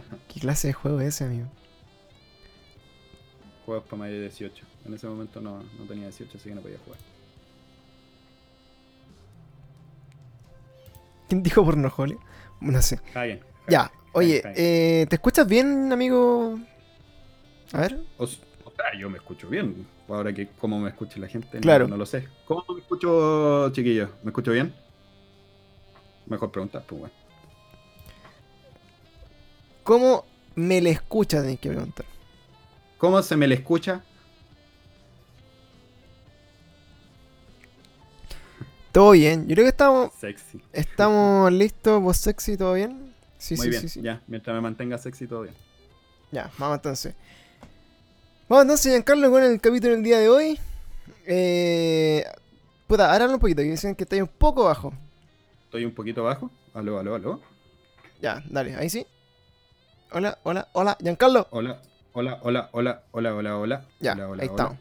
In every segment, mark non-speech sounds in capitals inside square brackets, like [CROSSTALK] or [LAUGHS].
[LAUGHS] ¿Qué clase de juego es ese, amigo? Juegos para mayor de 18. En ese momento no, no tenía 18, así que no podía jugar. ¿Quién dijo pornojolia? No sé. Está bien. Ya, oye, bien. eh, ¿te escuchas bien, amigo? A ver. O, sea, yo me escucho bien. Ahora que cómo me escuche la gente, no- Claro. no, lo sé. ¿Cómo me escucho, chiquillos? ¿Me escucho bien? Mejor preguntar, pues bueno. ¿Cómo me le escuchas? Tenés que preguntar. ¿Cómo se me le escucha? Todo bien. Yo creo que estamos, Sexy. estamos listos. ¿Vos sexy? ¿Todo bien? Sí, Muy sí, bien, sí, sí. ya. Mientras me mantenga sexy, todo bien. Ya, vamos entonces. Vamos entonces, Giancarlo, con el capítulo del día de hoy. Eh, puta, ahora un poquito, que dicen que está ahí un poco bajo. Estoy un poquito bajo. Aló, aló, aló. Ya, dale, ahí sí. Hola, hola, hola, Giancarlo. Hola, hola, hola, hola, hola, hola, hola. Ya, hola, hola, ahí hola. estamos.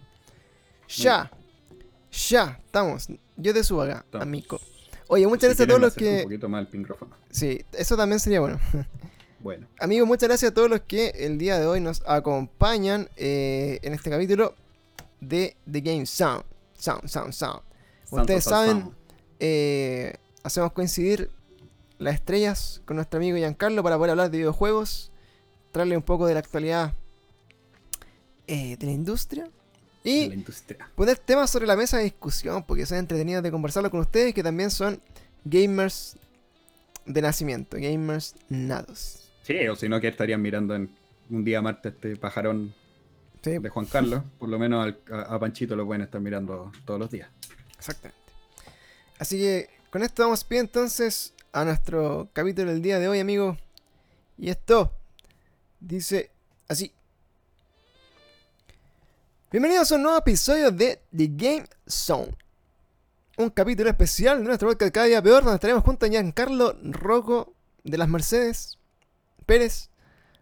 Ya, ya, estamos. Yo te subo acá, Estamos. amigo. Oye, muchas Si gracias a todos los acerco Un que. poquito más el micrófono. Sí, eso también sería bueno. [LAUGHS] Bueno, Amigos, muchas gracias a todos los que el día de hoy nos acompañan eh, en este capítulo de The Game Sound. Sound, Sound, Sound. Ustedes Santo saben, eh, hacemos coincidir las estrellas con nuestro amigo Giancarlo para poder hablar de videojuegos, un poco de la actualidad eh, de la industria y la industria. poner temas sobre la mesa de discusión, porque son entretenidos de conversarlo con ustedes que también son gamers de nacimiento, gamers nados. Sí, o si no, que estarían mirando en un día martes este pajarón Sí, de Juan Carlos. Por lo menos al- a, a Panchito lo pueden estar mirando todos los días. exactamente. Así que con esto vamos bien entonces a nuestro capítulo del día de hoy, amigo. Y esto dice así. Bienvenidos a un nuevo episodio de The Game Zone. Un capítulo especial de nuestro podcast cada día peor, donde estaremos junto a Giancarlo Rocco de las Mercedes Pérez,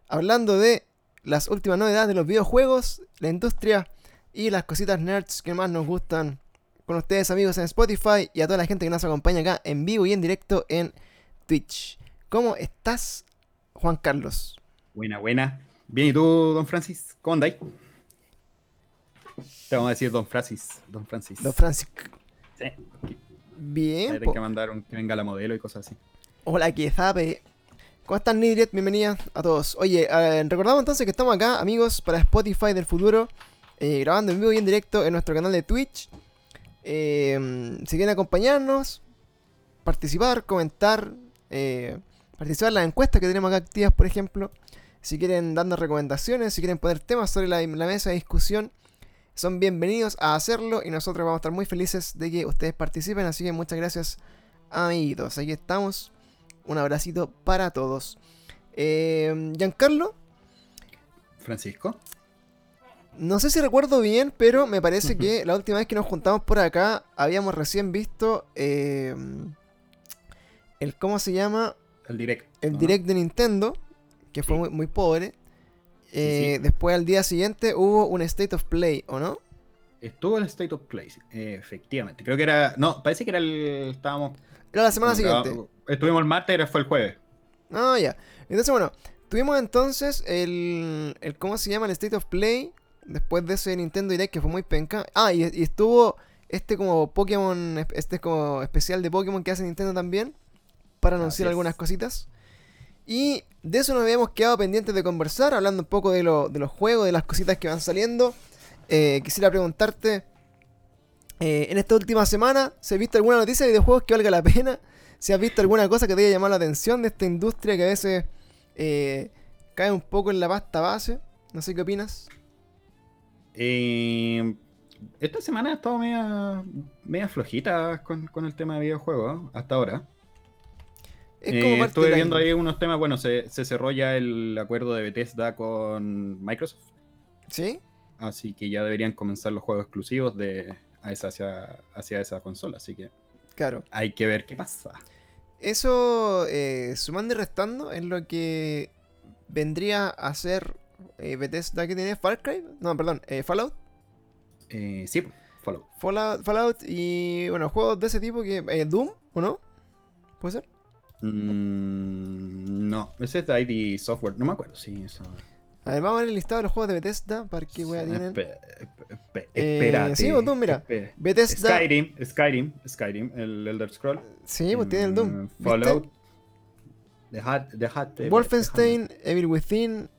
hablando de las últimas novedades de los videojuegos, la industria y las cositas nerds que más nos gustan con ustedes amigos en Spotify y a toda la gente que nos acompaña acá en vivo y en directo en Twitch. ¿Cómo estás, Juan Carlos? Buena, buena. Bien, ¿y tú, don Francis? ¿Cómo andáis? Te vamos a decir don Francis. Don Francis. Don Francis. Sí. Bien. Hay que mandar un, que venga la modelo y cosas así. Hola, que zape. ¿Cómo están, Nidriet? Bienvenida a todos. Oye, eh, recordamos entonces que estamos acá, amigos, para Spotify del futuro, eh, grabando en vivo y en directo en nuestro canal de Twitch. Eh, si quieren acompañarnos, participar, comentar, eh, participar en las encuestas que tenemos acá activas, por ejemplo. Si quieren darnos recomendaciones, si quieren poner temas sobre la, la mesa de discusión, son bienvenidos a hacerlo y nosotros vamos a estar muy felices de que ustedes participen. Así que muchas gracias, amiguitos. Aquí estamos. Un abracito para todos. Eh, Giancarlo, Francisco. no sé si recuerdo bien, pero me parece que la última vez que nos juntamos por acá habíamos recién visto eh, el, ¿cómo se llama? El direct. El ¿no? direct de Nintendo, que fue Sí. muy, muy pobre. Eh, sí. Después al día siguiente hubo un State of Play, ¿o no? Estuvo el State of Play, eh, efectivamente. Creo que era. No, parece que era el. Estábamos. Era la semana siguiente. Estuvimos el martes, era- fue el jueves. Ah, ya. Entonces, bueno, tuvimos entonces el, el. ¿Cómo se llama? El State of Play. Después de ese Nintendo Direct que fue muy penca. Ah, y, y estuvo este como Pokémon. Este como especial de Pokémon que hace Nintendo también. Para anunciar algunas cositas. Y de eso nos habíamos quedado pendientes de conversar. Hablando un poco de, lo- de los juegos, de las cositas que van saliendo. Eh, quisiera preguntarte. eh, en esta última semana, ¿se ha visto alguna noticia de videojuegos que valga la pena? si has visto alguna cosa que te haya llamado la atención de esta industria que a veces eh, cae un poco en la pasta base. No sé qué opinas. Eh, esta semana ha estado media, media flojita con, con el tema de videojuegos, hasta ahora. Es Eh, parte estuve viendo ahí unos temas, bueno, se, se cerró ya el acuerdo de Bethesda con Microsoft, ¿Sí? así que ya deberían comenzar los juegos exclusivos de hacia, hacia esa consola, así que Claro. hay que ver qué pasa. Eso, eh, sumando y restando, es lo que vendría a ser eh, Bethesda que tiene Far Cry. No, perdón, eh, Fallout. Eh, sí, follow. Fallout. Fallout y, bueno, juegos de ese tipo que... eh, Doom, ¿o no? ¿Puede ser? Mm, no, ese es ID Software, no me acuerdo, sí, eso. A ver, vamos a ver el listado de los juegos de Bethesda para qué wea tienen. Espe- espe- espe- Eh, sí, botón, mira. Espe- Bethesda. Skyrim, Skyrim, Skyrim, el Elder Scroll. Sí, pues tiene el Doom. Mm, ¿viste? Fallout. Deja- dejate- Wolfenstein, Evil Within,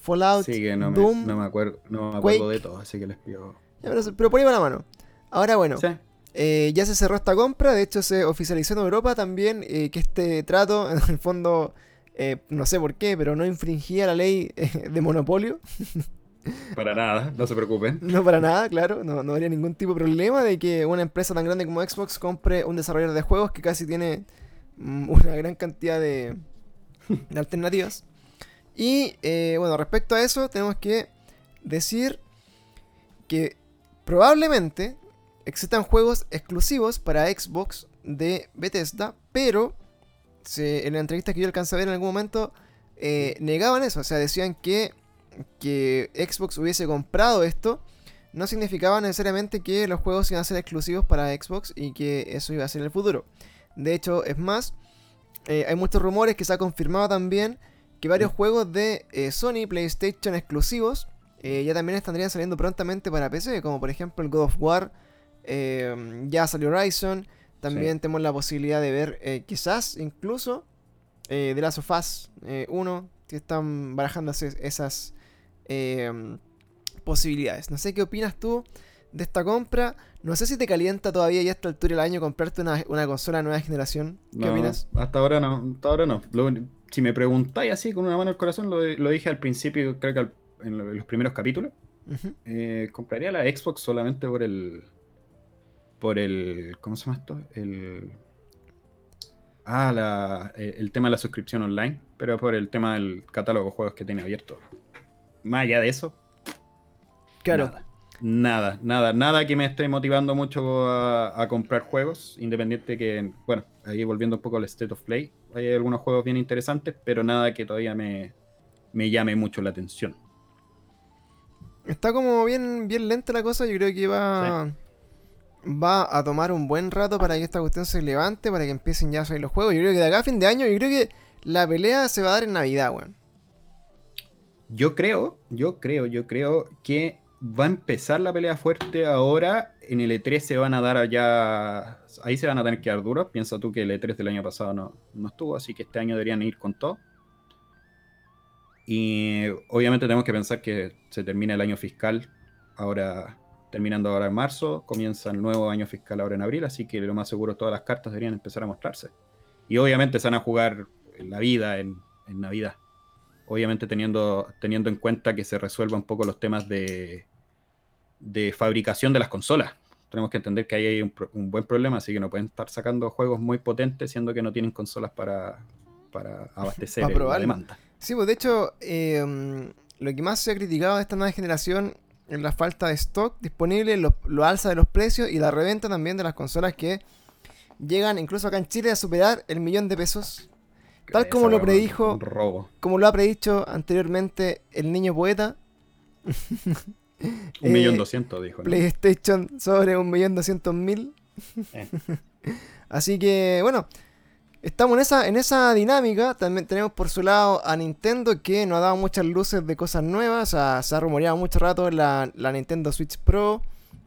Fallout, Sí, que no me, Doom. no me acuerdo, no me acuerdo Quake. de todo, así que les pido. Ya, pero, pero por ahí va la mano. Ahora bueno, Sí. Eh, ya se cerró esta compra, de hecho se oficializó en Europa también eh, que este trato, [LAUGHS] en el fondo, eh, no sé por qué, pero no infringía la ley de monopolio. [LAUGHS] Para nada, no se preocupen. No para nada, claro, no, no habría ningún tipo de problema de que una empresa tan grande como Xbox compre un desarrollador de juegos que casi tiene mm, una gran cantidad de, de alternativas. Y bueno, respecto a eso, tenemos que decir que probablemente existan juegos exclusivos para Xbox de Bethesda, pero se- en la entrevista que yo alcancé a ver en algún momento eh, negaban eso, o sea, decían que que Xbox hubiese comprado esto. No significaba necesariamente que los juegos iban a ser exclusivos para Xbox y que eso iba a ser el futuro. De hecho, es más, eh, hay muchos rumores que se ha confirmado también que varios juegos de eh, Sony PlayStation exclusivos eh, ya también estarían saliendo prontamente para PC, como por ejemplo el God of War, eh, ya salió Horizon, también tenemos la posibilidad de ver eh, quizás incluso of Us eh, 1, que están barajándose esas eh, posibilidades. No sé qué opinas tú de esta compra. No sé si te calienta todavía ya a esta altura del año comprarte una, una consola de nueva generación. ¿Qué No, opinas? Hasta ahora no, hasta ahora no. Lo si me preguntáis así con una mano al corazón, lo, lo dije al principio, creo que al- en, lo- en los primeros capítulos, eh, compraría la Xbox solamente por el... Por el... ¿Cómo se llama esto? El... Ah, la, eh, el tema de la suscripción online, pero por el tema del catálogo de juegos que tiene abierto. Más allá de eso, Claro. Nada. Nada, nada, nada que me esté motivando mucho a, a comprar juegos, independiente que, bueno, ahí volviendo un poco al State of Play, hay algunos juegos bien interesantes, pero nada que todavía me, me llame mucho la atención. Está como bien, bien lenta la cosa. Yo creo que va, va a tomar un buen rato para que esta cuestión se levante, para que empiecen ya a salir los juegos. Yo creo que de acá a fin de año, yo creo que la pelea se va a dar en Navidad, weón. Yo creo, yo creo, yo creo que va a empezar la pelea fuerte ahora. En el E3 se van a dar allá. Ahí se van a tener que dar duros. Piensa tú que el E3 del año pasado no, no estuvo, así que este año deberían ir con todo. Y obviamente tenemos que pensar que se termina el año fiscal ahora, terminando ahora en marzo, comienza el nuevo año fiscal ahora en abril, así que lo más seguro todas las cartas deberían empezar a mostrarse. Y obviamente se van a jugar la vida en, en Navidad. Obviamente teniendo, teniendo en cuenta que se resuelvan un poco los temas de, de fabricación de las consolas. Tenemos que entender que ahí hay un, un buen problema, así que no pueden estar sacando juegos muy potentes siendo que no tienen consolas para, para abastecer [LAUGHS] Para la demanda. Sí, pues de hecho, eh, lo que más se ha criticado de esta nueva generación es la falta de stock disponible, lo, lo alza de los precios y la reventa también de las consolas que llegan incluso acá en Chile a superar el millón de pesos. Tal como lo predijo- Un robo. Como lo ha predicho anteriormente el niño poeta, [LAUGHS] Un millón Eh, doscientos, dijo. ¿no? PlayStation sobre un millón doscientos mil. Eh. [LAUGHS] Así que bueno, estamos en esa, en esa dinámica. También tenemos por su lado a Nintendo que nos ha dado muchas luces de cosas nuevas. O sea, se ha rumoreado mucho rato la, la Nintendo Switch Pro.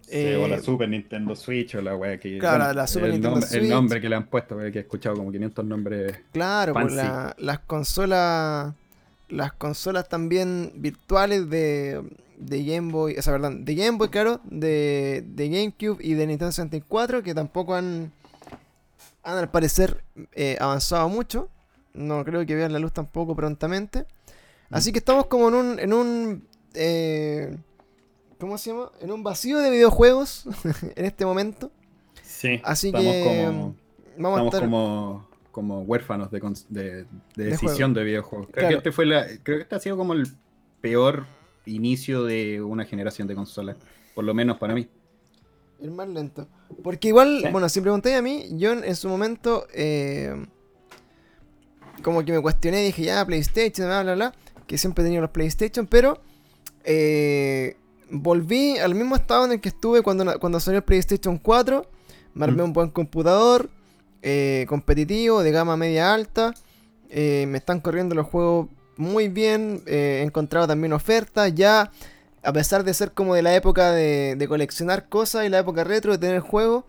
Sí, o la Eh, Super Nintendo Switch o la wea que. Claro, la Super el Nintendo nombre, Switch. El nombre que le han puesto, porque he escuchado como 500 nombres. Claro, pues Fancy. la- las consolas. Las consolas también virtuales de, de Game Boy. O sea, perdón, de Game Boy, claro, de, de GameCube y de Nintendo 64, que tampoco han, han al parecer eh, avanzado mucho. No creo que vean la luz tampoco prontamente. Así que estamos como en un. En un eh, ¿Cómo se llama? En un vacío de videojuegos [LAUGHS] en este momento. Sí, Así estamos que como. Vamos a estar. como, como huérfanos de, cons- de, de decisión de videojuegos. Creo Claro. que este fue la, creo que este ha sido como el peor inicio de una generación de consolas. Por lo menos para mí. El más lento. Porque igual, bueno, si preguntáis a mí, yo en, su momento, eh, como que me cuestioné, dije, ya, PlayStation, bla, bla, bla, que siempre he tenido los PlayStation, pero eh, volví al mismo estado en el que estuve cuando, cuando salió el PlayStation 4, me armé Mm. un buen computador, eh, competitivo, de gama media alta. Me están corriendo los juegos muy bien. he encontrado también ofertas. Ya, a pesar de ser como de la época de, de coleccionar cosas y la época retro de tener juegos,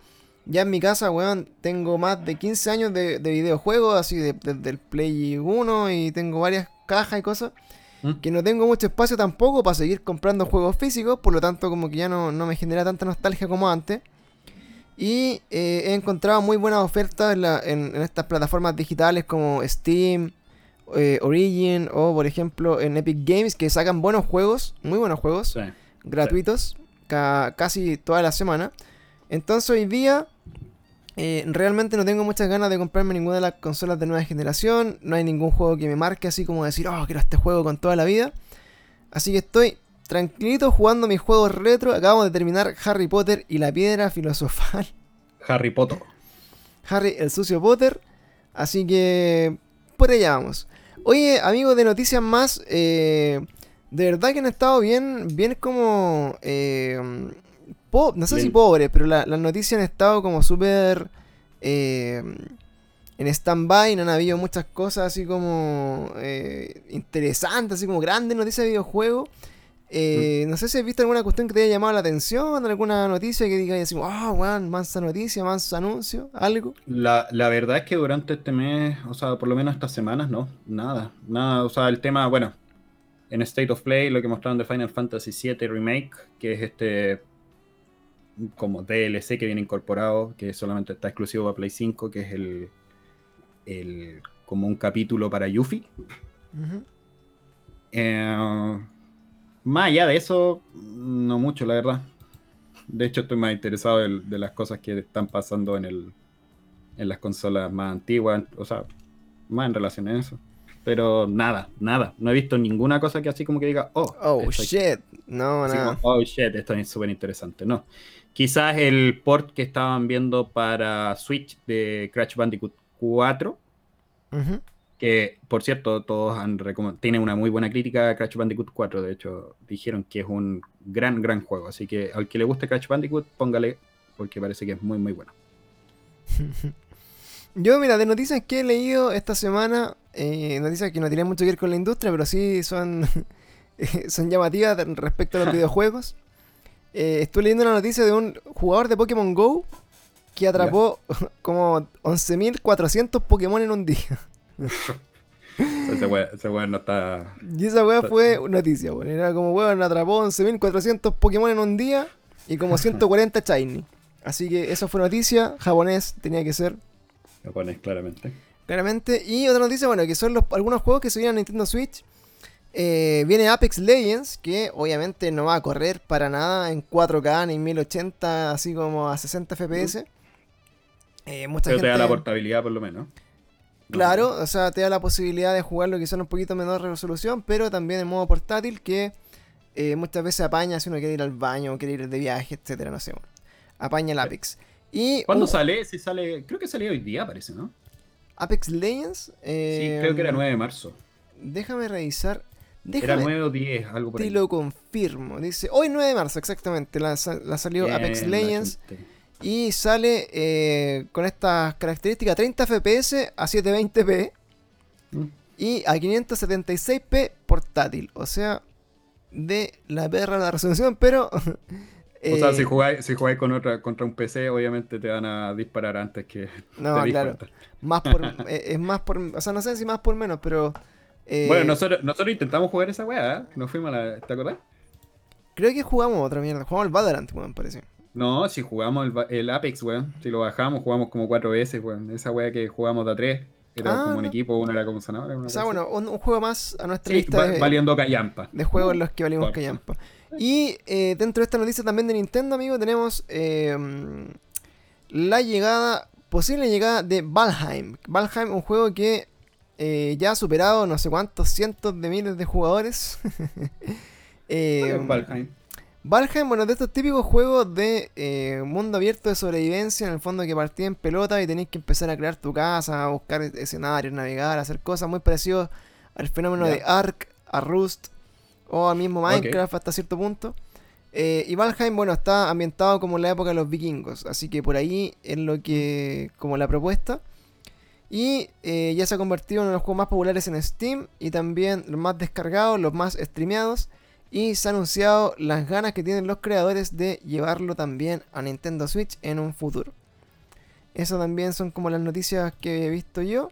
ya en mi casa, weón, tengo más de 15 años de, de videojuegos, así de- desde el Play 1 y tengo varias cajas y cosas. ¿Mm? Que no tengo mucho espacio tampoco para seguir comprando juegos físicos, por lo tanto como que ya no, no me genera tanta nostalgia como antes. Y eh, he encontrado muy buenas ofertas en, la- en- en estas plataformas digitales como Steam, eh, Origin o por ejemplo en Epic Games que sacan buenos juegos, muy buenos juegos Sí. gratuitos ca- casi toda la semana. Entonces hoy día eh, realmente no tengo muchas ganas de comprarme ninguna de las consolas de nueva generación. No hay ningún juego que me marque así como decir, oh, quiero este juego con toda la vida. Así que estoy tranquilito jugando mis juegos retro. Acabamos de terminar Harry Potter y la piedra filosofal. [LAUGHS] Harry Potter. Harry el sucio Potter. Así que por allá vamos. Oye, amigos de Noticias Más, eh, de verdad que han estado bien, bien como... eh, po- no sé si pobres, pero la- las noticias han estado como súper... eh, en stand-by, no han habido muchas cosas así como interesantes, así como grandes noticias de videojuegos. Eh, No sé si has visto alguna cuestión que te haya llamado la atención, alguna noticia que diga así, oh, weón, mansa noticia, mansa anuncio, algo. La, la verdad es que durante este mes, o sea, por lo menos estas semanas, no, nada, nada, o sea, el tema, bueno, en State of Play, lo que mostraron de Final Fantasy VII Remake, que es este como DLC que viene incorporado, que solamente está exclusivo para Play 5, que es el, el como un capítulo para Yuffie. Eh, más allá de eso, no mucho, la verdad. De hecho, estoy más interesado de, de las cosas que están pasando en, el, en las consolas más antiguas, o sea, más en relación a eso. Pero nada, nada. No he visto ninguna cosa que así como que diga, oh, Oh, shit. No, nada. como, oh shit, esto es súper interesante. No. Quizás el port que estaban viendo para Switch de Crash Bandicoot 4 Ujú. Que por cierto todos han recom- tiene una muy buena crítica a Crash Bandicoot 4 de hecho dijeron que es un gran gran juego así que al que le guste Crash Bandicoot póngale porque parece que es muy muy bueno [LAUGHS] Yo, mira, de noticias que he leído esta semana, eh, noticias que no tienen mucho que ver con la industria, pero sí son, [LAUGHS] eh, son llamativas respecto a los [LAUGHS] videojuegos. Eh, estuve leyendo una noticia de un jugador de Pokémon Go que atrapó como 11.400 Pokémon en un día. [LAUGHS] ese weón no está Y esa weá fue noticia, weón. Era como, weón, atrapó 11.400 Pokémon en un día y como [LAUGHS] 140 Shiny. Así que eso fue noticia, japonés tenía que ser. lo pones claramente Claramente. Y otra noticia, bueno, que son los, algunos juegos que se vienen a Nintendo Switch. Eh, viene Apex Legends, que obviamente no va a correr para nada en 4K ni en 1080, así como a 60 FPS. Eh, mucha pero te da gente- la portabilidad por lo menos No. Claro, o sea, te da la posibilidad de jugarlo quizá en un poquito menor resolución, pero también en modo portátil que eh, muchas veces apaña si uno quiere ir al baño, quiere ir de viaje, etcétera, no sé. bueno. Apaña el Apex. Y ¿Cuándo uh, sale? Si sale creo que salió hoy día parece ¿no? Apex Legends. sí eh, creo que era 9 de marzo Déjame revisar. era Déjame, 9 o 10 algo por te ahí lo confirmo. Dice, hoy 9 de marzo, exactamente. La, sa- la salió Bien, Apex Legends. Y sale eh, con estas características 30 FPS a 720p Mm. y a 576p portátil. O sea, de la perra la resolución, pero... [LAUGHS] O sea, eh, si jugáis, si jugáis con otra, contra un PC, obviamente te van a disparar antes que [LAUGHS] No, te claro. Más por, [LAUGHS] eh, es más por... O sea, no sé si más por menos, pero... eh, Bueno, nosotros, nosotros intentamos jugar esa weá, ¿eh? Nos fuimos a la. ¿Te acordás? Creo que jugamos otra mierda. Jugamos el Valorant, weón, parece. No, si jugamos el, el Apex, weón. Si lo bajamos, jugamos como cuatro veces, weón. Esa weá que jugamos de a tres. Era Ah, como un equipo, uno era como sanador. O sea, bueno, un, un juego más a nuestra Sí, lista va- de, valiendo callampa. de juegos en los que valimos callampa. Y eh, dentro de esta noticia también de Nintendo, amigo, tenemos eh, la llegada, posible llegada de Valheim. Valheim, un juego que eh, ya ha superado no sé cuántos cientos de miles de jugadores. [LAUGHS] Eh, Valheim. Valheim, bueno, de estos típicos juegos de eh, mundo abierto de sobrevivencia, en el fondo que partís en pelota y tenéis que empezar a crear tu casa, a buscar escenarios, navegar, hacer cosas muy parecidas al fenómeno de Ark, a Rust o al mismo. Minecraft hasta cierto punto. Eh, y Valheim, bueno, está ambientado como en la época de los vikingos, así que por ahí es lo que, como la propuesta. Y eh, ya se ha convertido en uno de los juegos más populares en Steam y también los más descargados, los más streameados. Y se ha anunciado las ganas que tienen los creadores de llevarlo también a Nintendo Switch en un futuro. Eso también son como las noticias que he visto yo.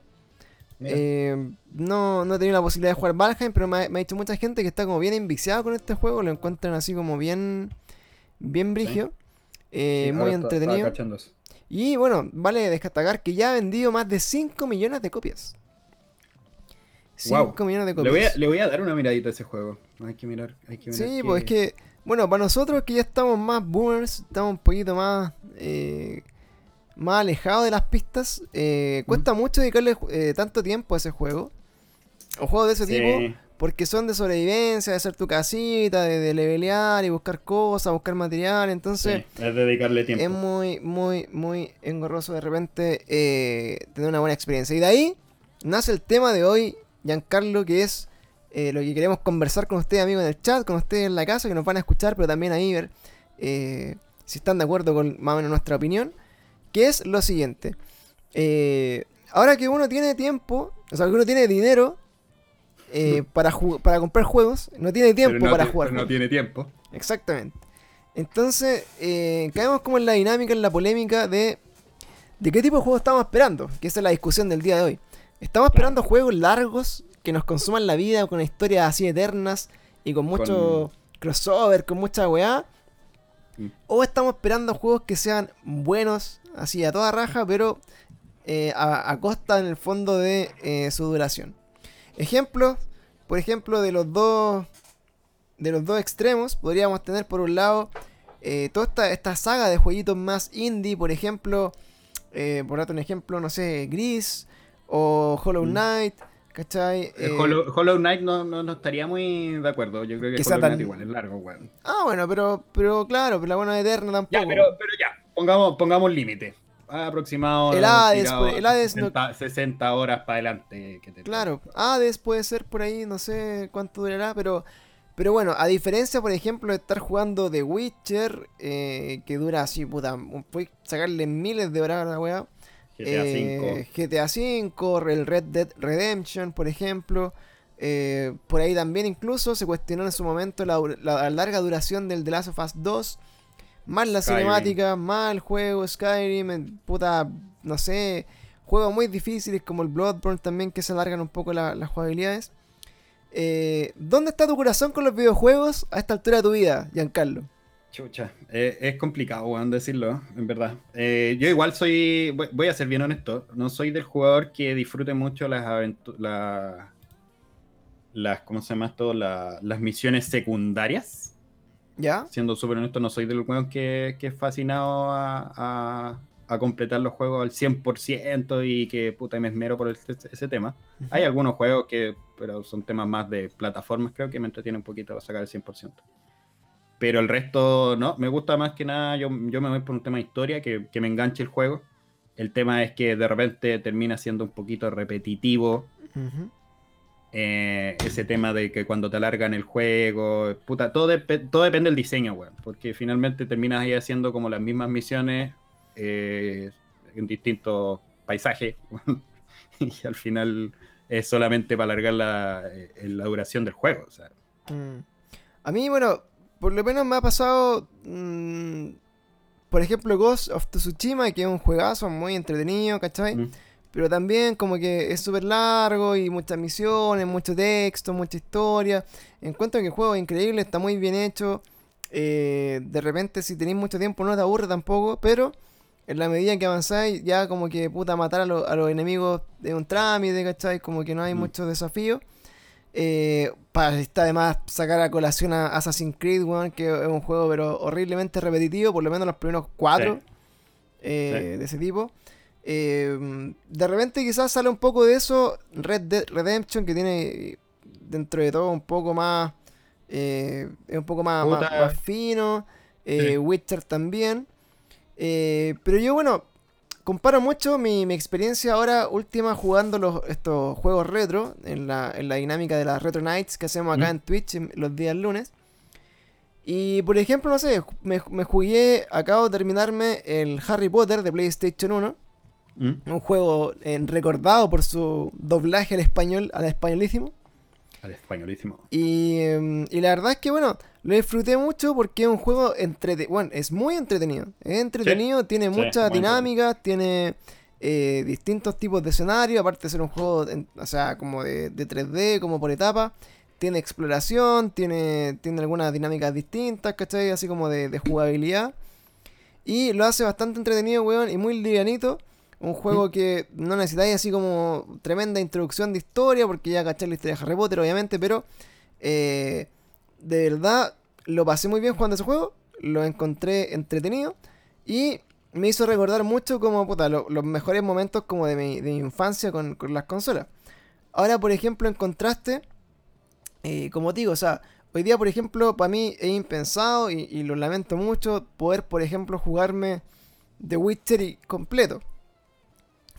Eh, no, no he tenido la posibilidad de jugar Valheim, pero me ha, dicho mucha gente que está como bien enviciada con este juego. Lo encuentran así como bien, bien brigio. Eh, muy entretenido. Y bueno, vale destacar que ya ha vendido más de 5 millones de copias. 5 millones de copias. Le voy, a, dar una miradita a ese juego. Hay que mirar. Hay que sí, pues es que, bueno, para nosotros que ya estamos más boomers, estamos un poquito más, eh, más alejados de las pistas, eh, cuesta mucho dedicarle eh, tanto tiempo a ese juego. O juegos de ese tipo. Porque son de sobrevivencia, de hacer tu casita, de, levelear y buscar cosas, buscar material. Entonces, es dedicarle tiempo. Es muy, muy, muy engorroso de repente tener una buena experiencia. Y de ahí nace el tema de hoy, Giancarlo, que es eh, lo que queremos conversar con ustedes, amigos, en el chat, con ustedes en la casa, que nos van a escuchar, pero también ahí ver eh, si están de acuerdo con más o menos nuestra opinión, que es lo siguiente. Eh, ahora que uno tiene tiempo, o sea, que uno tiene dinero para, para comprar juegos, no tiene tiempo para jugar. no tiene tiempo. Exactamente. Entonces, caemos como en la dinámica, en la polémica de, de qué tipo de juego estamos esperando, que esa es la discusión del día de hoy. Estamos esperando juegos largos que nos consuman la vida con historias así eternas y con mucho crossover, con mucha weá. Mm. O estamos esperando juegos que sean buenos, así a toda raja, pero eh, a, costa en el fondo de eh, su duración. Ejemplo, por ejemplo, de los dos de los dos extremos, podríamos tener por un lado eh, toda esta, esta, saga de jueguitos más indie, por ejemplo, por otro un ejemplo, no sé, Gris, o Hollow mm. Knight, ¿cachai? Eh, Hollow, Knight no, no, estaría muy de acuerdo. Yo creo que Hollow Knight igual es largo, weón. Ah, bueno, pero, pero claro, pero la buena eterna tampoco. Ya, pero, pero ya, pongamos, pongamos límite. Aproximado. El Hades, el Hades 60, horas para adelante. claro, Hades puede ser por ahí, no sé cuánto durará, pero. Pero bueno, a diferencia, por ejemplo, de estar jugando The Witcher, eh, que dura así, puta, puedes sacarle miles de horas a la weá. GTA V. GTA V, el Red Dead Redemption, por ejemplo. Eh, por ahí también incluso se cuestionó en su momento la, larga duración del The Last of Us 2. Más la cinemática, más el juego, Skyrim, puta, no sé, juegos muy difíciles como el Bloodborne también que se alargan un poco las jugabilidades. Eh, ¿Dónde está tu corazón con los videojuegos a esta altura de tu vida, Giancarlo? Chucha, eh, es complicado, weón, decirlo, en verdad. Eh, yo igual soy, voy, a ser bien honesto, no soy del jugador que disfrute mucho las aventuras, las, ¿cómo se llama esto? las misiones secundarias. ¿Ya? Siendo súper honesto, no soy del weón que, que es fascinado a, completar los juegos al 100% y que puta me esmero por ese tema. Hay algunos juegos que, pero son temas más de plataformas, creo que me entretiene un poquito a sacar el 100%. Pero el resto, no, me gusta más que nada, yo, yo me voy por un tema de historia, que, me enganche el juego. El tema es que de repente termina siendo un poquito repetitivo. Eh, ese tema de que cuando te alargan el juego, puta, todo, todo depende del diseño, weón. Porque finalmente terminas ahí haciendo como las mismas misiones eh, en distintos paisajes. [LAUGHS] y al final es solamente para alargar la, eh, la duración del juego. Mm. A mí, bueno, por lo menos me ha pasado. Mm, por ejemplo, Ghost of Tsushima, que es un juegazo muy entretenido, ¿cachai? Mm. Pero también como que es súper largo y muchas misiones, mucho texto, mucha historia. Encuentro que el juego es increíble, está muy bien hecho. Eh, de repente si tenéis mucho tiempo no te aburre tampoco, pero en la medida que avanzáis ya como que puta matar a, los enemigos de un trámite, ¿cachai? Como que no hay mm. muchos desafíos. Eh, para está además sacar a colación a Assassin's Creed, que es un juego pero horriblemente repetitivo, por lo menos los primeros cuatro eh, de ese tipo. Eh, de repente quizás sale un poco de eso Red Dead Redemption, que tiene dentro de todo un poco más... es un poco más, más, fino. Witcher también. pero yo, bueno, comparo mucho mi, experiencia ahora última jugando los, estos juegos retro, en la, en la dinámica de las Retro Nights que hacemos acá en Twitch los días lunes. Y por ejemplo, no sé, me, me jugué, acabo de terminarme el Harry Potter de PlayStation 1. ¿Mm? Un juego eh, recordado por su doblaje al español, al españolísimo. Al españolísimo. Y, em, y la verdad es que, bueno, lo disfruté mucho porque es un juego entretenido. Bueno, es muy entretenido. Es entretenido, tiene sí, muchas dinámicas, tiene eh, distintos tipos de escenarios. Aparte de ser un juego, en- o sea, como de, de 3D, como por etapa. Tiene exploración, tiene, tiene algunas dinámicas distintas, ¿cachai? Así como de, de jugabilidad. Y lo hace bastante entretenido, weón, y muy livianito. Un juego que no necesitáis así como tremenda introducción de historia, porque ya caché la historia de Harry Potter, obviamente, pero eh, de verdad lo pasé muy bien jugando ese juego, lo encontré entretenido y me hizo recordar mucho como puta, lo- los mejores momentos como de mi, de mi infancia con, con las consolas. Ahora, por ejemplo, en contraste, eh, como digo, o sea, hoy día, por ejemplo, para mí es impensado y, y lo lamento mucho poder, por ejemplo, jugarme The Witcher y completo.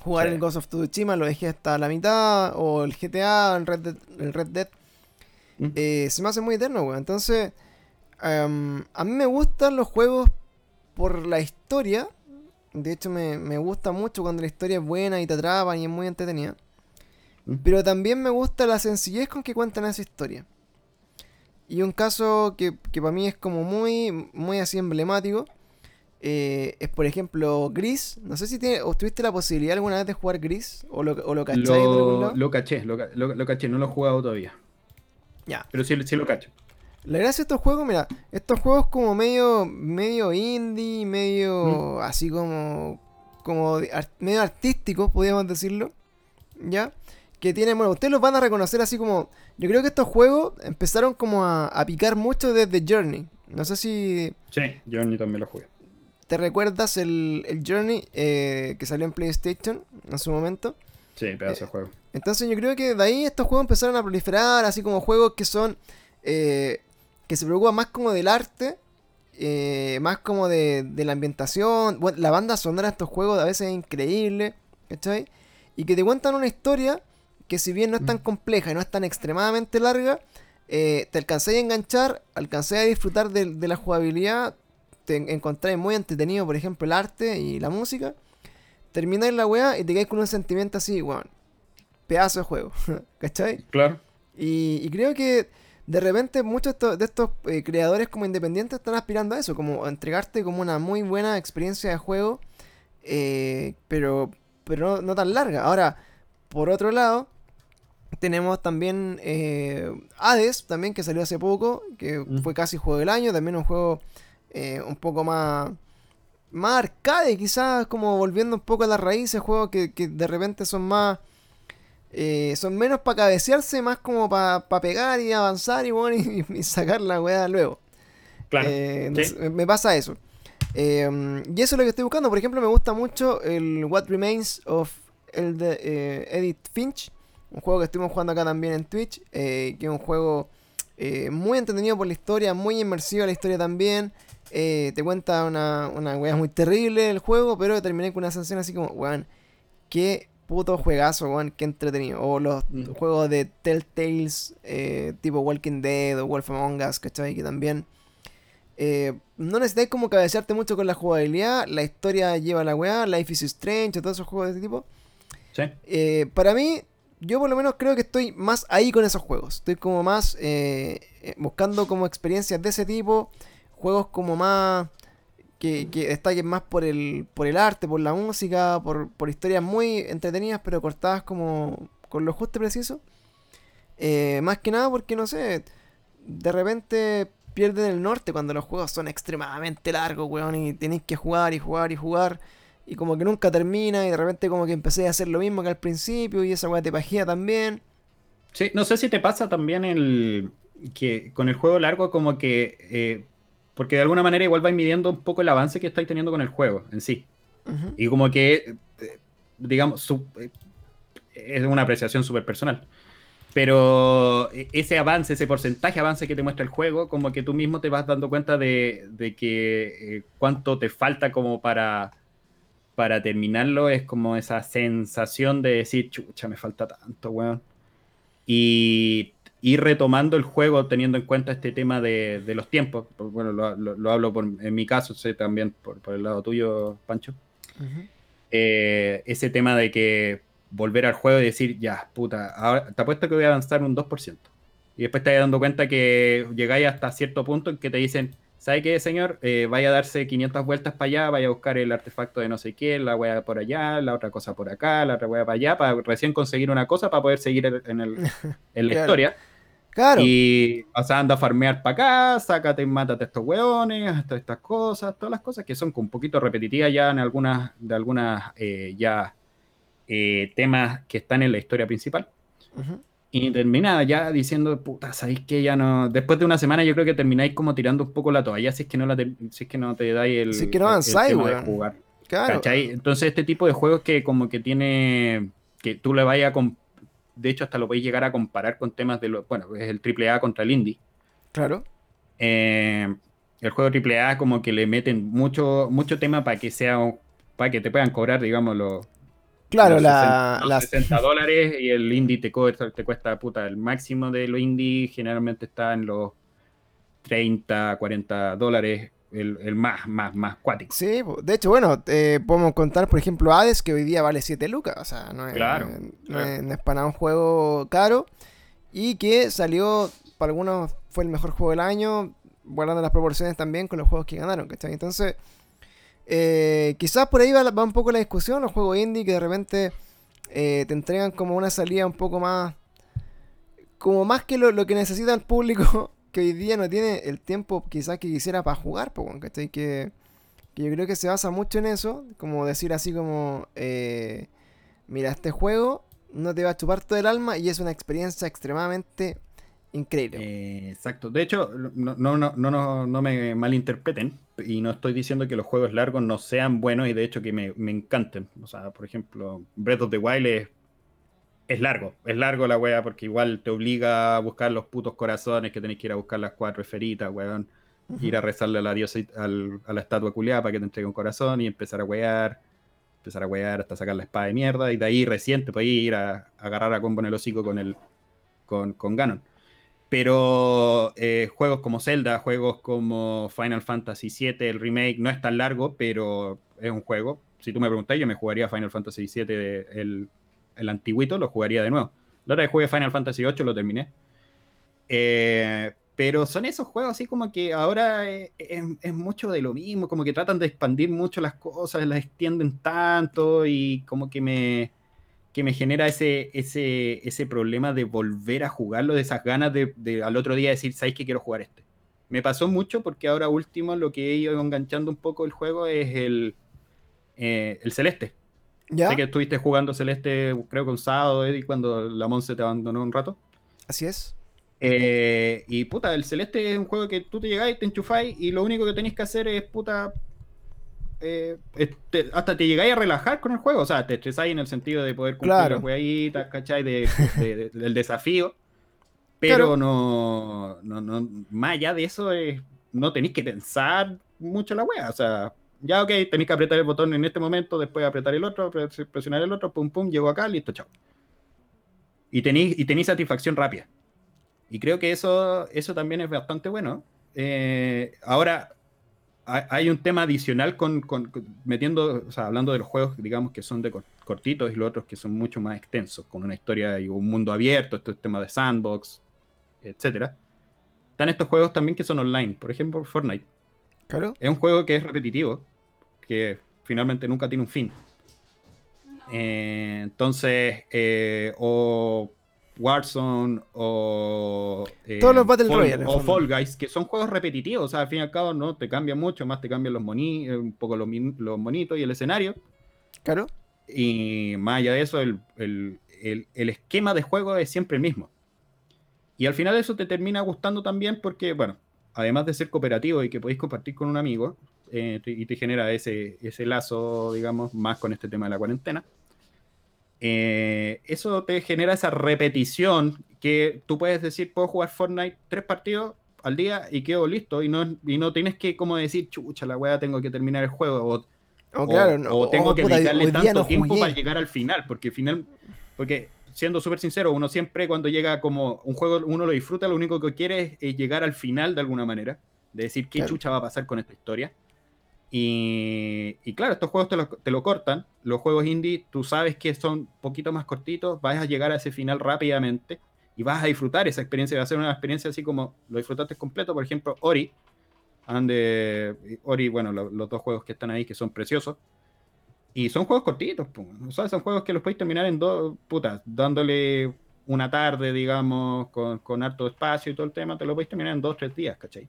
Jugar Sí. el Ghost of Tsushima lo dejé hasta la mitad, o el GTA, el Red Dead, el Red Dead ¿Mm? eh, se me hace muy eterno, weón. Entonces, em, a mí me gustan los juegos por la historia. De hecho, me, me gusta mucho cuando la historia es buena y te atrapan y es muy entretenida. ¿Mm? Pero también me gusta la sencillez con que cuentan esa historia. Y un caso que, que para mí es como muy, muy así emblemático. Eh, es por ejemplo Gris. No sé si tiene, o tuviste la posibilidad alguna vez de jugar Gris. O lo, o lo cacháis Lo, caché, lo, ca- lo- lo caché, no lo he jugado todavía. Ya. Pero sí, sí lo cacho. La gracia de estos juegos, mira, estos juegos como medio, medio indie, medio así como, como medio artísticos, podríamos decirlo, ¿ya? Que tienen, bueno, ustedes los van a reconocer así como, yo creo que estos juegos empezaron como a, a picar mucho desde Journey. No sé si Sí, ni también lo jugué. Te recuerdas el, el Journey eh, que salió en PlayStation en su momento. Sí, pedazo Eh, de juego. Entonces yo creo que de ahí estos juegos empezaron a proliferar, así como juegos que son, eh, que se preocupan más como del arte, eh, más como de, de la ambientación. Bueno, la banda sonora de estos juegos a veces es increíble, ¿cachai? Y que te cuentan una historia que si bien no es tan compleja y no es tan extremadamente larga, eh, te alcancé a enganchar, alcancé a disfrutar de, de la jugabilidad, te en- encontré muy entretenido, por ejemplo, el arte y la música. Termináis la weá y te quedáis con un sentimiento así, weón. Pedazo de juego, [LAUGHS] ¿cachai? Claro. Y, y creo que de repente muchos de estos, de estos, eh, creadores como independientes están aspirando a eso, como a entregarte como una muy buena experiencia de juego, eh, pero, pero no, no tan larga. Ahora, por otro lado, tenemos también eh, Hades, también que salió hace poco, que Mm. fue casi juego del año, también un juego eh, un poco más, más arcade, quizás como volviendo un poco a las raíces, juegos que, que de repente son más... eh, son menos para cabecearse, más como para pegar y avanzar y, bueno, [LAUGHS] y, y sacar la weá luego. Claro. Eh, sí. me- me pasa eso. Eh, y eso es lo que estoy buscando. Por ejemplo, me gusta mucho el What Remains of el de Edith Finch. Un juego que estuvimos jugando acá también en Twitch. que es un juego muy entretenido por la historia, muy inmersiva la historia también. Eh, te cuenta una, una weá muy terrible el juego, pero terminé con una sensación así como, weón, qué puto juegazo, weón, qué entretenido. O los Mm. juegos de Telltales, eh, tipo Walking Dead o Wolf Among Us, ¿cachai? Que también eh, no necesitáis como cabecearte mucho con la jugabilidad, la historia lleva la weá, Life is Strange, todos esos juegos de ese tipo. Sí. Eh, para mí, yo por lo menos creo que estoy más ahí con esos juegos. Estoy como más buscando como experiencias de ese tipo. Juegos como más... Que, que destaquen más por el, por el arte, por la música, por, por historias muy entretenidas, pero cortadas como con lo justo y preciso. Eh, más que nada porque, no sé, de repente pierden el norte cuando los juegos son extremadamente largos, weón, y tenéis que jugar y jugar y jugar. Y como que nunca termina y de repente como que empecé a hacer lo mismo que al principio y esa weá te pagía también. Sí, no sé si te pasa también el que con el juego largo como que eh, porque de alguna manera igual vais midiendo un poco el avance que estáis teniendo con el juego en sí. Y como que eh, digamos su- eh, es una apreciación súper personal. Pero eh, ese avance, ese porcentaje de avance que te muestra el juego, como que tú mismo te vas dando cuenta de, de que eh, cuánto te falta como para, para terminarlo, es como esa sensación de decir, chucha, me falta tanto, weón. Y, ir retomando el juego teniendo en cuenta este tema de, los tiempos. Bueno, lo, hablo por, en mi caso, sé también por, el lado tuyo, Pancho. Eh, ese tema de que volver al juego y decir, ya, puta, ahora te apuesto que voy a avanzar un 2%. Y después te vas dando cuenta que llegáis hasta cierto punto en que te dicen, ¿sabe qué, señor? Eh, vaya a darse 500 vueltas para allá, vaya a buscar el artefacto de no sé qué, la wea por allá, la otra cosa por acá, la otra wea para allá, para recién conseguir una cosa para poder seguir en, el, [LAUGHS] en la historia. Claro. Y, o sea, anda a farmear para acá, sácate y mátate a estos weones, todas estas cosas, todas las cosas que son un poquito repetitivas ya en algunas, de algunas eh, ya eh, temas que están en la historia principal. Y termina ya diciendo, puta, ¿sabéis que ya no? Después de una semana yo creo que termináis como tirando un poco la toalla si es que no, la si es que no te dais el, si es que no avanzáis. Claro. Entonces este tipo de juegos que como que tiene, que tú le vayas a... De hecho hasta lo podéis llegar a comparar con temas de lo, bueno, es el AAA contra el indie. Claro. Eh, el juego AAA como que le meten mucho, mucho tema para que sea, para que te puedan cobrar, digamos, los Claro, la, 60, dólares y el indie te, te cuesta puta. El máximo de lo indie generalmente está en los 30, 40 dólares. El, más, más, más cuático. Sí, de hecho, bueno, eh, podemos contar, por ejemplo, Hades, que hoy día vale 7 lucas. O sea, no es, claro, no, Es, para un juego caro. Y que salió, para algunos fue el mejor juego del año, guardando las proporciones también con los juegos que ganaron, ¿cachai? Entonces, eh, quizás por ahí va, un poco la discusión, los juegos indie que de repente eh, te entregan como una salida un poco más... Como más que lo, que necesita el público, que hoy día no tiene el tiempo quizás que quisiera para jugar, Que, que yo creo que se basa mucho en eso, como decir así como, eh, mira, este juego no te va a chupar todo el alma y es una experiencia extremadamente increíble. Eh, exacto. De hecho, no, no, no, no, no me malinterpreten, y no estoy diciendo que los juegos largos no sean buenos y de hecho que me, me encanten. O sea, por ejemplo, Breath of the Wild es, es largo, es largo la wea porque igual te obliga a buscar los putos corazones que tenéis que ir a buscar las cuatro esferitas, weón. Ir a rezarle a la diosa, a la estatua culiada para que te entregue un corazón y empezar a wear, empezar a wear hasta sacar la espada de mierda y de ahí recién te ir a, agarrar a combo en el hocico con el con, con Ganon. Pero eh, juegos como Zelda, juegos como Final Fantasy VII, el remake, no es tan largo, pero es un juego. Si tú me preguntas, yo me jugaría Final Fantasy VII, el, el antiguito, lo jugaría de nuevo. La otra vez jugué Final Fantasy VIII, lo terminé. Eh, pero son esos juegos así como que ahora es, es, mucho de lo mismo, como que tratan de expandir mucho las cosas, las extienden tanto y como que me, que me genera ese, ese, ese problema de volver a jugarlo, de esas ganas de, al otro día decir, ¿sabes que quiero jugar este? Me pasó mucho porque ahora último lo que he ido enganchando un poco el juego es el, eh, el Celeste. ¿Ya? Sé que estuviste jugando Celeste, creo con sábado, Eddie, cuando la Monse te abandonó un rato. Así es. Eh, y puta, el Celeste es un juego que tú te llegáis, te enchufáis y lo único que tenéis que hacer es puta eh, hasta te llegáis a relajar con el juego, o sea, te estresáis en el sentido de poder cumplir claro. las hueaditas, ¿cachai? del desafío. Pero no, no, más allá de eso, no tenéis que pensar mucho la wea, o sea, ya ok, tenéis que apretar el botón en este momento, después apretar el otro, presionar el otro, pum pum, llego acá, listo, chao. Y tenéis, y tenéis satisfacción rápida. Y creo que eso, eso también es bastante bueno. Eh, ahora, hay un tema adicional con, metiendo, o sea, hablando de los juegos, digamos, que son de cortitos y los otros que son mucho más extensos, con una historia y un mundo abierto, este tema de sandbox, etcétera. Están estos juegos también que son online, por ejemplo, Fortnite. Claro. Es un juego que es repetitivo, que finalmente nunca tiene un fin. Eh, entonces, eh, o Warzone o, eh, Todos los Battle Royale, o Fall Guys, que son juegos repetitivos, o sea, al fin y al cabo no te cambia mucho, más te cambian los moni, un poco los, los, monitos y el escenario. Claro. Y más allá de eso, el, el, el, esquema de juego es siempre el mismo. Y al final eso te termina gustando también porque, bueno, además de ser cooperativo y que podéis compartir con un amigo, eh, y te genera ese, ese lazo, digamos, más con este tema de la cuarentena eh, eso te genera esa repetición que tú puedes decir, puedo jugar Fortnite tres partidos al día y quedo listo y no, y no tienes que como decir, chucha, la weá, tengo que terminar el juego o, oh, o, tengo que dedicarle tanto tiempo para llegar al final, porque final, porque siendo súper sincero, uno siempre cuando llega como un juego, uno lo disfruta, lo único que quiere es, llegar al final de alguna manera, de decir qué chucha va a pasar con esta historia. Y, claro, estos juegos te lo, te lo, cortan, los juegos indie, tú sabes que son un poquito más cortitos, vas a llegar a ese final rápidamente y vas a disfrutar esa experiencia, va a ser una experiencia así como lo disfrutaste completo, por ejemplo, Ori, donde Ori, bueno, los dos juegos que están ahí que son preciosos, y son juegos cortitos, o sea, son juegos que los podéis terminar en dos, putas, dándole una tarde, digamos, con, con harto espacio y todo el tema, te lo podéis terminar en dos o tres días, ¿cachai?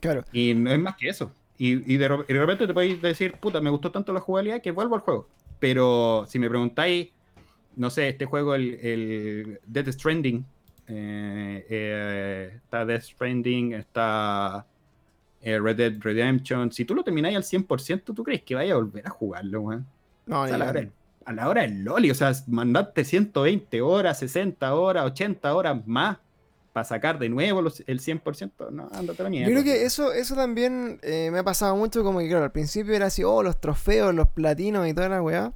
Claro. Y no es más que eso. Y, de, repente te podéis decir, puta, me gustó tanto la jugabilidad que vuelvo al juego. Pero si me preguntáis, no sé, este juego, el, el Death Stranding, eh, eh, está Death Stranding, está eh, Red Dead Redemption, si tú lo termináis al 100%, ¿tú crees que vaya a volver a jugarlo, weón? No, a, la hora, a la hora del Loli, o sea, mandarte 120 horas, 60 horas, 80 horas más para sacar de nuevo el 100%, no, ándate la mierda. Yo creo que eso, eso también eh, me ha pasado mucho, como que claro, al principio era así, oh, los trofeos, los platinos y toda la weá.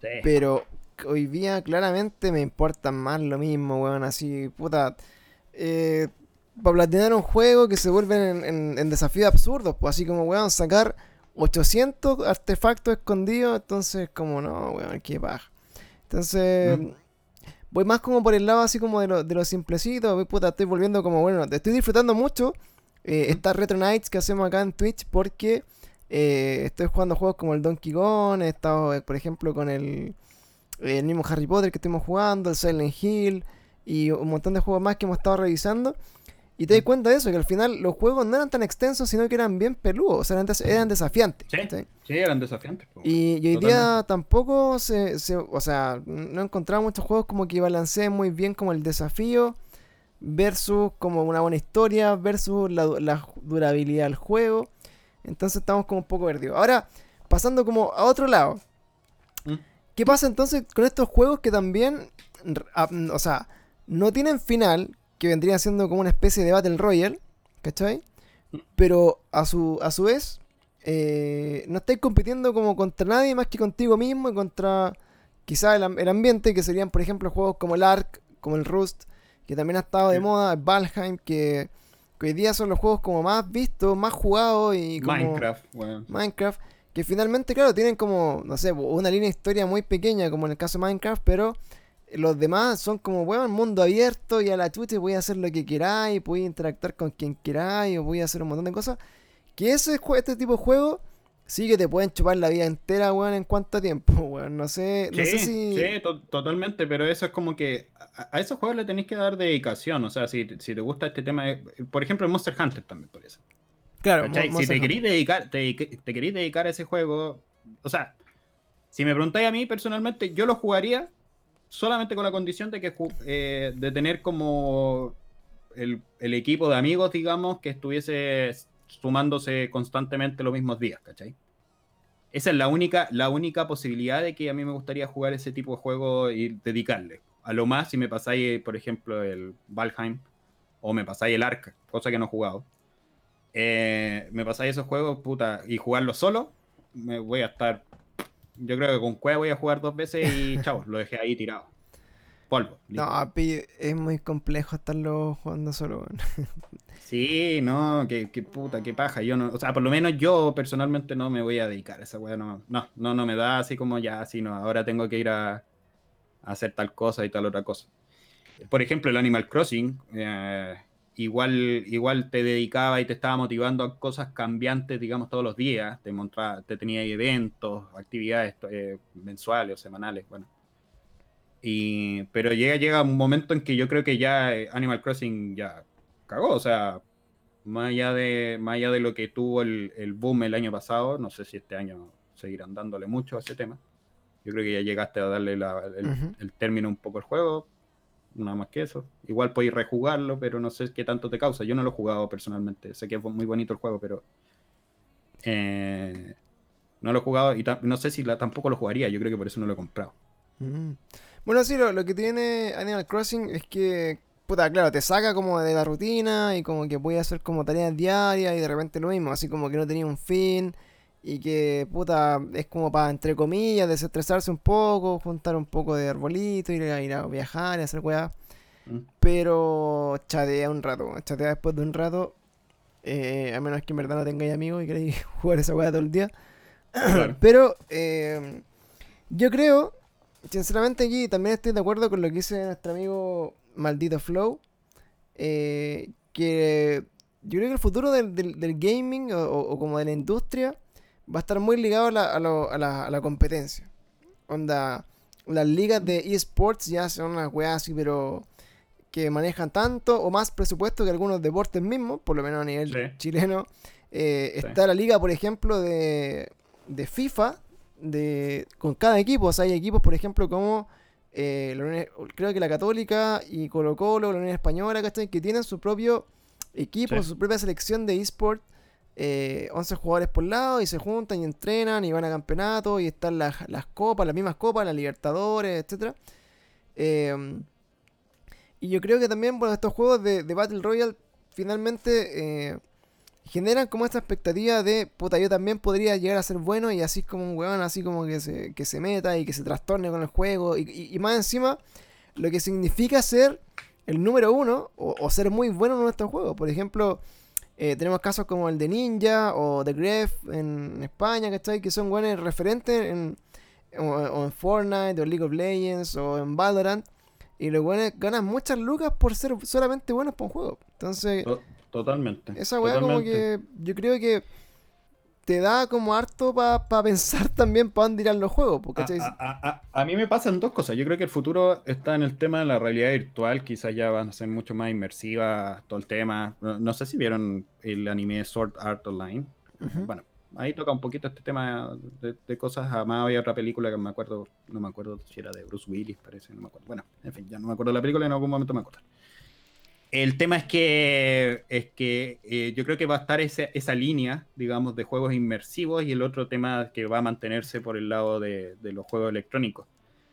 Sí. Pero hoy día claramente me importan más lo mismo, weón, así, puta. Eh, para platinar un juego que se vuelven en, desafíos absurdos, pues así como, weón, sacar 800 artefactos escondidos, entonces como, no, weón, qué baja. Entonces, mm. voy más como por el lado así como de lo, de lo simplecito, puta, estoy volviendo como, bueno, estoy disfrutando mucho eh, estas Retro Nights que hacemos acá en Twitch porque eh, estoy jugando juegos como el Donkey Kong, he estado, eh, por ejemplo, con el, el mismo Harry Potter que estuvimos jugando, el Silent Hill y un montón de juegos más que hemos estado revisando. Y te das cuenta de eso, que al final los juegos no eran tan extensos, sino que eran bien peludos, o sea, eran, desafiantes. Sí, sí, eran desafiantes. Y, hoy día tampoco se, o sea, no he encontrado muchos juegos como que balanceen muy bien como el desafío versus como una buena historia versus la, durabilidad del juego. Entonces estamos como un poco perdidos. Ahora, pasando como a otro lado. ¿Mm? ¿Qué pasa entonces con estos juegos que también, o sea, no tienen final, que vendría siendo como una especie de Battle Royale, ¿cachai? Pero a su, a su vez, eh, no estáis compitiendo como contra nadie más que contigo mismo y contra quizás el, ambiente, que serían, por ejemplo, juegos como el Ark, como el Rust, que también ha estado de moda, el Valheim, que, hoy día son los juegos como más vistos, más jugados y como... Minecraft, bueno. Minecraft, que finalmente, claro, tienen como, no sé, una línea de historia muy pequeña, como en el caso de Minecraft, pero los demás son como, weón, mundo abierto y a la chucha voy a hacer lo que queráis, voy a interactuar con quien queráis, o voy a hacer un montón de cosas. Que ese, este tipo de juego sí que te pueden chupar la vida entera, weón, en cuánto tiempo, [LAUGHS] weón. No sé, no sé si. Sí, totalmente, pero eso es como que a, esos juegos le tenéis que dar dedicación. O sea, si, si te gusta este tema, por ejemplo, Monster Hunter también, por eso. Claro, si te queréis dedicar, te, te queréis dedicar a ese juego, o sea, si me preguntáis a mí personalmente, yo lo jugaría solamente con la condición de que eh, de tener como el, equipo de amigos, digamos, que estuviese sumándose constantemente los mismos días, ¿cachai? Esa es la única, la única posibilidad de que a mí me gustaría jugar ese tipo de juego y dedicarle. A lo más, si me pasáis, por ejemplo, el Valheim o me pasáis el Ark, cosa que no he jugado, eh, me pasáis esos juegos, puta, y jugarlo solo, me voy a estar yo creo que con Cueva voy a jugar dos veces y [LAUGHS] chao, lo dejé ahí tirado. Polvo. No, es muy complejo estarlo jugando solo. [LAUGHS] sí, no, que, puta, qué paja. Yo no, o sea, por lo menos yo personalmente no me voy a dedicar a esa weá. No, no, no, no me da así como ya, así no. Ahora tengo que ir a, hacer tal cosa y tal otra cosa. Por ejemplo, el Animal Crossing. Eh, igual, igual te dedicaba y te estaba motivando a cosas cambiantes, digamos, todos los días. Te, te tenía eventos, actividades eh, mensuales o semanales, bueno. Y, pero llega, llega un momento en que yo creo que ya eh, Animal Crossing ya cagó, o sea, más allá de, más allá de lo que tuvo el, el boom el año pasado, no sé si este año seguirán dándole mucho a ese tema. Yo creo que ya llegaste a darle el, el, término un poco al juego, nada más que eso. Igual podéis rejugarlo, pero no sé qué tanto te causa. Yo no lo he jugado personalmente. Sé que es muy bonito el juego, pero eh, no lo he jugado y no sé si la, tampoco lo jugaría. Yo creo que por eso no lo he comprado. Mm. Bueno, sí, lo, que tiene Animal Crossing es que, puta, claro, te saca como de la rutina y como que a hacer como tareas diarias y de repente lo mismo, así como que no tenía un fin y que, puta, es como para, entre comillas, desestresarse un poco, juntar un poco de arbolito, ir a, ir a viajar y hacer weá. Mm. Pero chatea un rato, chatea después de un rato. eh, a menos que en verdad no tengáis amigos y queréis [LAUGHS] jugar esa weá todo el día. Claro. [CLEARS THROAT] Pero eh, yo creo, sinceramente aquí también estoy de acuerdo con lo que dice nuestro amigo Maldito Flow. eh, que yo creo que el futuro del, del- del gaming o, o- o como de la industria va a estar muy ligado a la, a lo- a la- a la competencia. Onda, las ligas de esports ya son unas weas así, pero que manejan tanto o más presupuesto que algunos deportes mismos, por lo menos a nivel Sí. chileno. Eh, Sí. Está la liga, por ejemplo, de, de FIFA, de, con cada equipo. O sea, hay equipos, por ejemplo, como eh, la Unión- creo que la Católica y Colo Colo, la Unión Española, ¿cachai? Que tienen su propio equipo, Sí. su propia selección de eSport. Eh, 11 jugadores por lado y se juntan y entrenan y van a campeonatos y están las, las copas, las mismas copas, las Libertadores, etcétera. Eh, y yo creo que también, bueno, estos juegos de, de Battle Royale finalmente eh, generan como esta expectativa de, puta, yo también podría llegar a ser bueno y así como un weón, así como que se, que se meta y que se trastorne con el juego. Y, y- y más encima, lo que significa ser el número uno o, o ser muy bueno en nuestro juego. Por ejemplo, eh, tenemos casos como el de Ninja o de Gref en España, ¿cachai? Que son buenos referentes en, o, o en Fortnite, o League of Legends, o en Valorant. Y los buenos ganan muchas lucas por ser solamente buenos para un juego. Entonces, To- Totalmente. esa weá como que yo creo que te da como harto para pensar [LAUGHS] también para dónde irán los juegos. ¿cachai? a- a- a- a mí me pasan dos cosas. Yo creo que el futuro está en el tema de la realidad virtual. Quizás ya van a ser mucho más inmersiva todo el tema. No, no sé si vieron el anime Sword Art Online. Bueno, ahí toca un poquito este tema de, de cosas. Además había otra película que me acuerdo, no me acuerdo si era de Bruce Willis, parece, no me acuerdo. Bueno, en fin, ya no me acuerdo de la película, en algún momento me acuerdo. El tema es que, es que eh, yo creo que va a estar esa línea, digamos, de juegos inmersivos y el otro tema que va a mantenerse por el lado de, de los juegos electrónicos.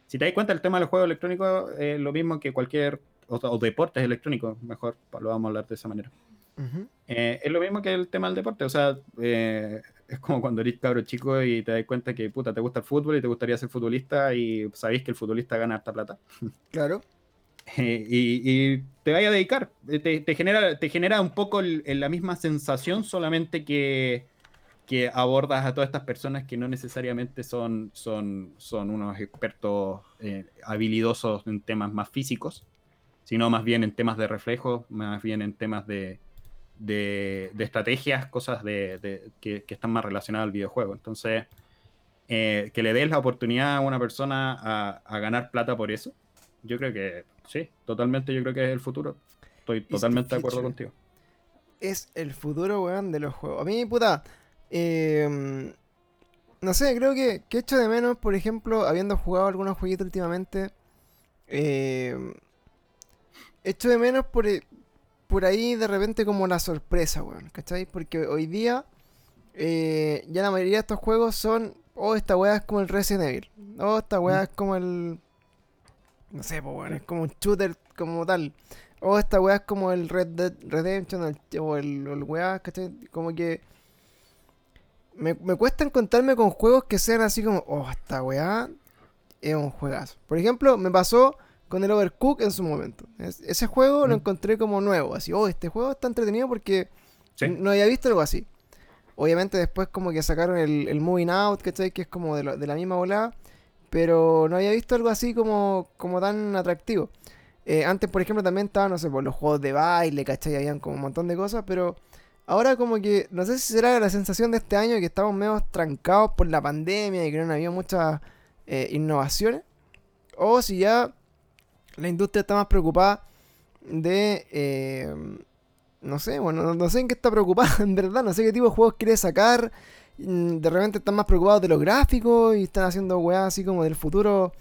Si te das cuenta, el tema de los juegos electrónicos es lo mismo que cualquier, o, o deportes electrónicos, mejor lo vamos a hablar de esa manera. Eh, es lo mismo que el tema del deporte, o sea, eh, es como cuando eres cabro chico y te das cuenta que puta, te gusta el fútbol y te gustaría ser futbolista y sabéis que el futbolista gana harta plata. Claro. [LAUGHS] Y, te vaya a dedicar. Eh, Te, genera, te genera un poco la misma sensación, solamente que, abordas a todas estas personas que no necesariamente son, son, son unos expertos eh, habilidosos en temas más físicos, sino más bien en temas de reflejos, más bien en temas de, de, de estrategias, cosas de, que, están más relacionadas al videojuego. Entonces, eh, que le des la oportunidad a una persona a ganar plata por eso, yo creo que sí, totalmente yo creo que es el futuro. Estoy totalmente de acuerdo contigo. Es el futuro, weón, de los juegos. A mí, puta. eh, no sé, creo que, que echo de menos, por ejemplo, habiendo jugado algunos jueguitos últimamente. eh, echo de menos por, eh, por ahí de repente como la sorpresa, weón. ¿Cachai? Porque hoy día eh, ya la mayoría de estos juegos son. Oh, esta weá es como el Resident Evil. Oh, esta weá es como el. No sé, pues weón, es como un shooter como tal. O esta weá es como el Red Dead Redemption el- o el, el weá, ¿cachai? Como que. Me, me cuesta encontrarme con juegos que sean así como, oh, esta weá es un juegazo. Por ejemplo, me pasó con el Overcook en su momento. Es- ese juego lo Mm. encontré como nuevo, así, oh, este juego está entretenido porque Sí. no había visto algo así. Obviamente después como que sacaron el, el Moving Out, ¿cachai? Que es como de, lo- de la misma volada. Pero no había visto algo así como, como tan atractivo. Eh, antes, por ejemplo, también estaban, no sé, por los juegos de baile, ¿cachai? Habían como un montón de cosas, pero ahora como que, no sé si será la sensación de este año que estamos medio trancados por la pandemia y que no había muchas eh, innovaciones. O si ya la industria está más preocupada de... eh, no sé, bueno, no, no sé en qué está preocupada, [LAUGHS] en verdad, no sé qué tipo de juegos quiere sacar. Mm, De repente están más preocupados de los gráficos y están haciendo weas así como del futuro,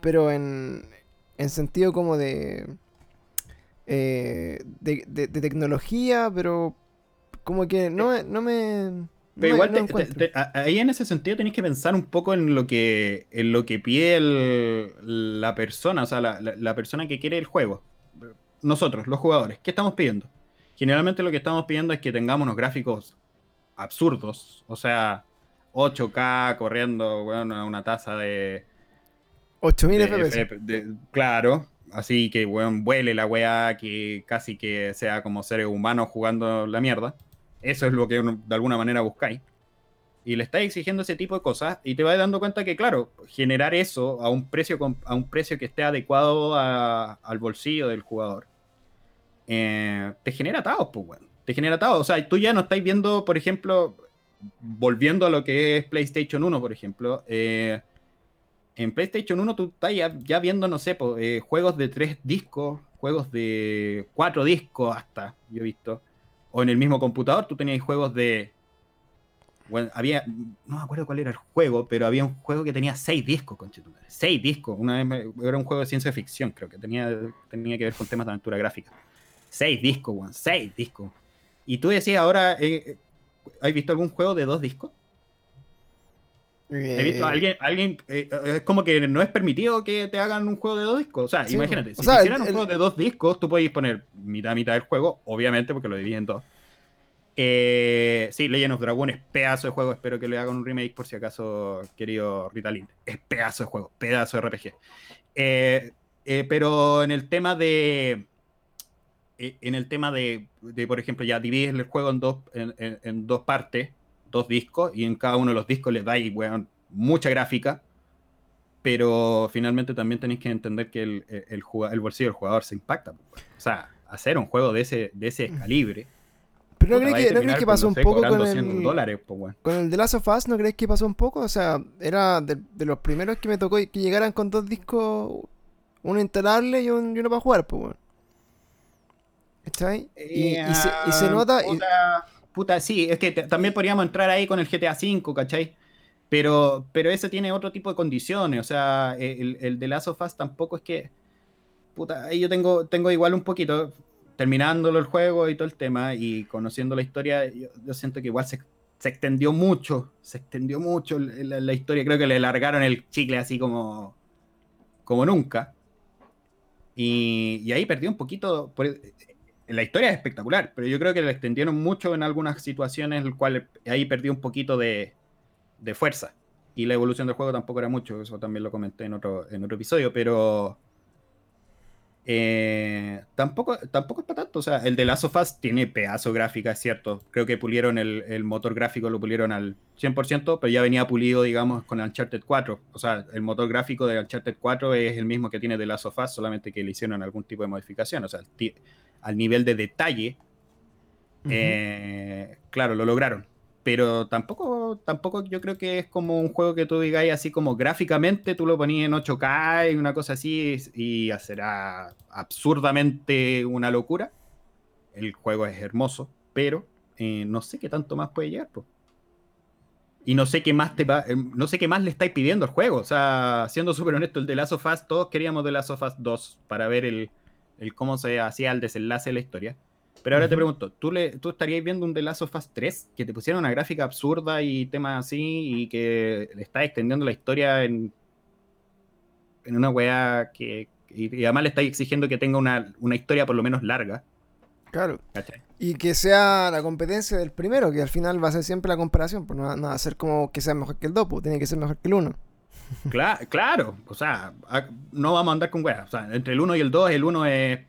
pero en, en sentido como de, eh, de, de- de tecnología, pero como que no, me- no me... Pero igual, no te- ahí en ese sentido tenéis que pensar un poco en lo que, en lo que pide el- la persona, o sea, la, la- la persona que quiere el juego. Nosotros, los jugadores, ¿qué estamos pidiendo? Generalmente lo que estamos pidiendo es que tengamos unos gráficos absurdos, o sea, 8K corriendo, weón, a una tasa de. 8000 de FPS. De- claro, así que, weón, vuele la weá, que casi que sea como seres humanos jugando la mierda. Eso es lo que uno- de alguna manera buscáis. Y le estáis exigiendo ese tipo de cosas y te vas dando cuenta que, claro, generar eso a un precio, a un precio que esté adecuado a- al bolsillo del jugador, eh, te genera atados, pues, weón. Te genera atados. O sea, tú ya no estáis viendo, por ejemplo, volviendo a lo que es PlayStation 1, por ejemplo, eh, en PlayStation 1 tú estás ya, viendo, no sé, eh, juegos de tres discos, juegos de cuatro discos hasta, yo he visto. O en el mismo computador tú tenías juegos de... Bueno, había, no me acuerdo cuál era el juego, pero había un juego que tenía seis discos, conchetumare. Seis discos. Una vez era un juego de ciencia ficción, creo que tenía, tenía que ver con temas de aventura gráfica. Seis discos, weón, seis discos. Y tú decías ahora, eh, ¿has visto algún juego de dos discos? He visto a Eh, alguien, alguien eh, es como que no es permitido que te hagan un juego de dos discos. O sea, Sí, imagínate, o si sea, te hicieran el- un juego de dos discos, tú podéis poner mitad mitad del juego, obviamente, porque lo dividen en dos. Eh, sí, Legend of Dragon es pedazo de juego. Espero que le hagan un remake por si acaso, querido Ritalin. Es pedazo de juego, pedazo de RPG. Eh, eh, pero en el tema de. Eh, En el tema de, de, por ejemplo, ya divides el juego en dos, en, en- en dos partes, dos discos, y en cada uno de los discos les dais, weón, mucha gráfica. Pero finalmente también tenéis que entender que el, el, el juga- el bolsillo del jugador se impacta. pues, weón. O sea, hacer un juego de ese, de ese calibre. Pero no crees que, ¿no crees que pasó un poco con cobrando 100 el, dólares, pues, con el The Last of Us? ¿No crees que pasó un poco? O sea, era de, de los primeros que me tocó que llegaran con dos discos, uno instalable y, un- y uno para jugar, pues, weón. ¿Cachai? Y, y se, y se Eh, nota. y- Puta, sí, es que también podríamos entrar ahí con el GTA V, ¿cachai? Pero, pero ese tiene otro tipo de condiciones. O sea, el, el de Last of Us tampoco es que. Puta, ahí yo tengo, tengo igual un poquito. Terminándolo el juego y todo el tema y conociendo la historia, yo, yo siento que igual se, se extendió mucho. Se extendió mucho la, la historia. Creo que le largaron el chicle así como. como nunca. Y, y ahí perdió un poquito. por- la historia es espectacular, pero yo creo que la extendieron mucho en algunas situaciones, el cual ahí perdió un poquito de, de fuerza. Y la evolución del juego tampoco era mucho, eso también lo comenté en otro, en otro episodio, pero eh, tampoco, tampoco es para tanto. O sea, el de Last of Us tiene pedazo gráfica, es cierto. Creo que pulieron el, motor gráfico, lo pulieron al 100%, pero ya venía pulido, digamos, con Uncharted 4. O sea, el motor gráfico de Uncharted 4 es el mismo que tiene de Last of Us, solamente que le hicieron algún tipo de modificación. O sea, al nivel de detalle, eh, claro, lo lograron. Pero tampoco, tampoco yo creo que es como un juego que tú digáis así como gráficamente, tú lo ponías en 8K y una cosa así y será absurdamente una locura. El juego es hermoso, pero eh, no sé qué tanto más puede llegar. Y no sé qué más te va, eh, no sé qué más le estáis pidiendo al juego. O sea, siendo súper honesto, el de Last of Us, todos queríamos de Last of Us 2 para ver el, el cómo se hacía el desenlace de la historia. Pero ahora te Ujú. pregunto, ¿tú, le, ¿tú estarías viendo un The Last of Us 3 que te pusiera una gráfica absurda y temas así y que le está extendiendo la historia en, en una weá que... Y, y además le estáis exigiendo que tenga una, una historia por lo menos larga. Claro. ¿cachai? Y que sea la competencia del primero, que al final va a ser siempre la comparación, pues no no va a ser como que sea mejor que el 2, pues tiene que ser mejor que el 1. Cla- claro, o sea, no vamos a andar con weas. O sea, entre el 1 y el 2, el 1 es.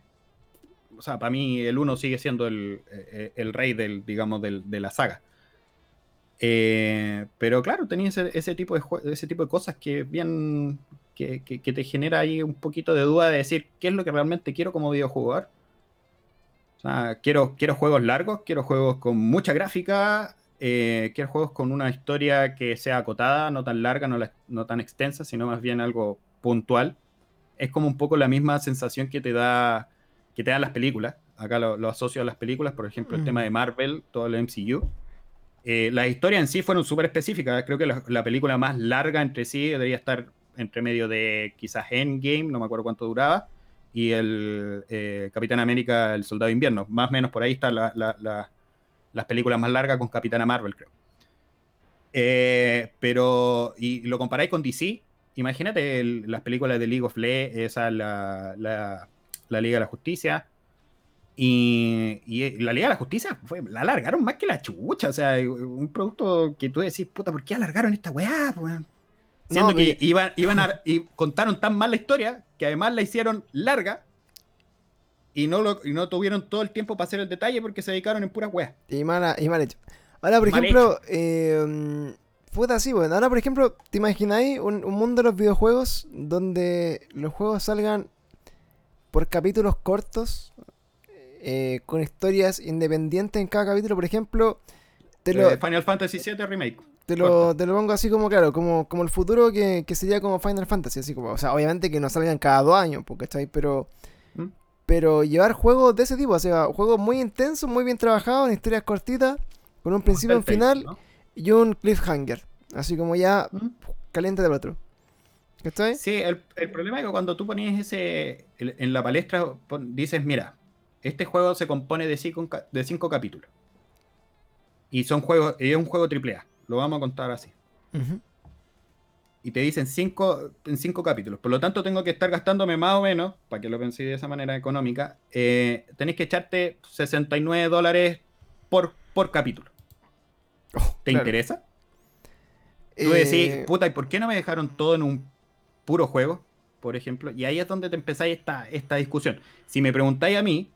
O sea, para mí el 1 sigue siendo el, eh, el rey del, digamos, de la saga. Eh, pero claro, tenía ese, tipo de ese tipo de cosas que bien. Que te genera ahí un poquito de duda de decir qué es lo que realmente quiero como videojugador. O sea, quiero, quiero juegos largos, quiero juegos con mucha gráfica, eh, quiero juegos con una historia que sea acotada, no tan larga, no, la- no tan extensa, sino más bien algo puntual. Es como un poco la misma sensación que te da que te dan las películas. Acá lo, lo asocio a las películas, por ejemplo, el Mm. tema de Marvel, todo el MCU. Eh, las historias en sí fueron súper específicas. Creo que la, la película más larga entre sí debería estar entre medio de quizás Endgame, no me acuerdo cuánto duraba, y el eh, Capitán América, el Soldado de Invierno. Más o menos por ahí están la- la- la- las películas más largas con Capitana Marvel, creo. Eh, pero, y lo comparáis con DC, imagínate el- las películas de League of Legends, esa, la, la, la Liga de la Justicia, Y, y la Liga de la Justicia fue, la alargaron más que la chucha. O sea, un producto que tú decís, puta, ¿por qué alargaron esta weá? Pues, Siendo que iban, iban a, y contaron tan mal la historia que además la hicieron larga y no, lo, y no tuvieron todo el tiempo para hacer el detalle porque se dedicaron en puras weas. Y mal, y mal hecho. Ahora, por ejemplo, eh, puta así, bueno. Ahora, por ejemplo, ¿te imagináis un, un, mundo de los videojuegos donde los juegos salgan por capítulos cortos? Eh, con historias independientes en cada capítulo, por ejemplo. Te lo, eh, Final Fantasy VII Remake. Te lo, te lo, pongo así como, claro, como, como el futuro que, que, sería como Final Fantasy, así como, o sea, obviamente que no salgan cada dos años, porque está ahí, pero. Pero llevar juegos de ese tipo, o sea, juegos muy intensos, muy bien trabajados, en historias cortitas, con un principio y un final y un cliffhanger, así como ya ¿Mm? caliente del otro. ¿Está Sí, el, el, problema es que cuando tú pones ese en la palestra, dices, mira, este juego se compone de cinco, de cinco capítulos. Y son juegos, es un juego AAA. Lo vamos a contar así. Y te dicen cinco, en cinco capítulos. Por lo tanto, tengo que estar gastándome más o menos, para que lo penséis de esa manera económica, eh, tenéis que echarte 69 dólares por, por capítulo. Oh, ¿Te interesa? Tú decís, eh, puta, ¿y por qué no me dejaron todo en un puro juego? Por ejemplo. Y ahí es donde te empezáis esta, esta discusión. Si me preguntáis a mí,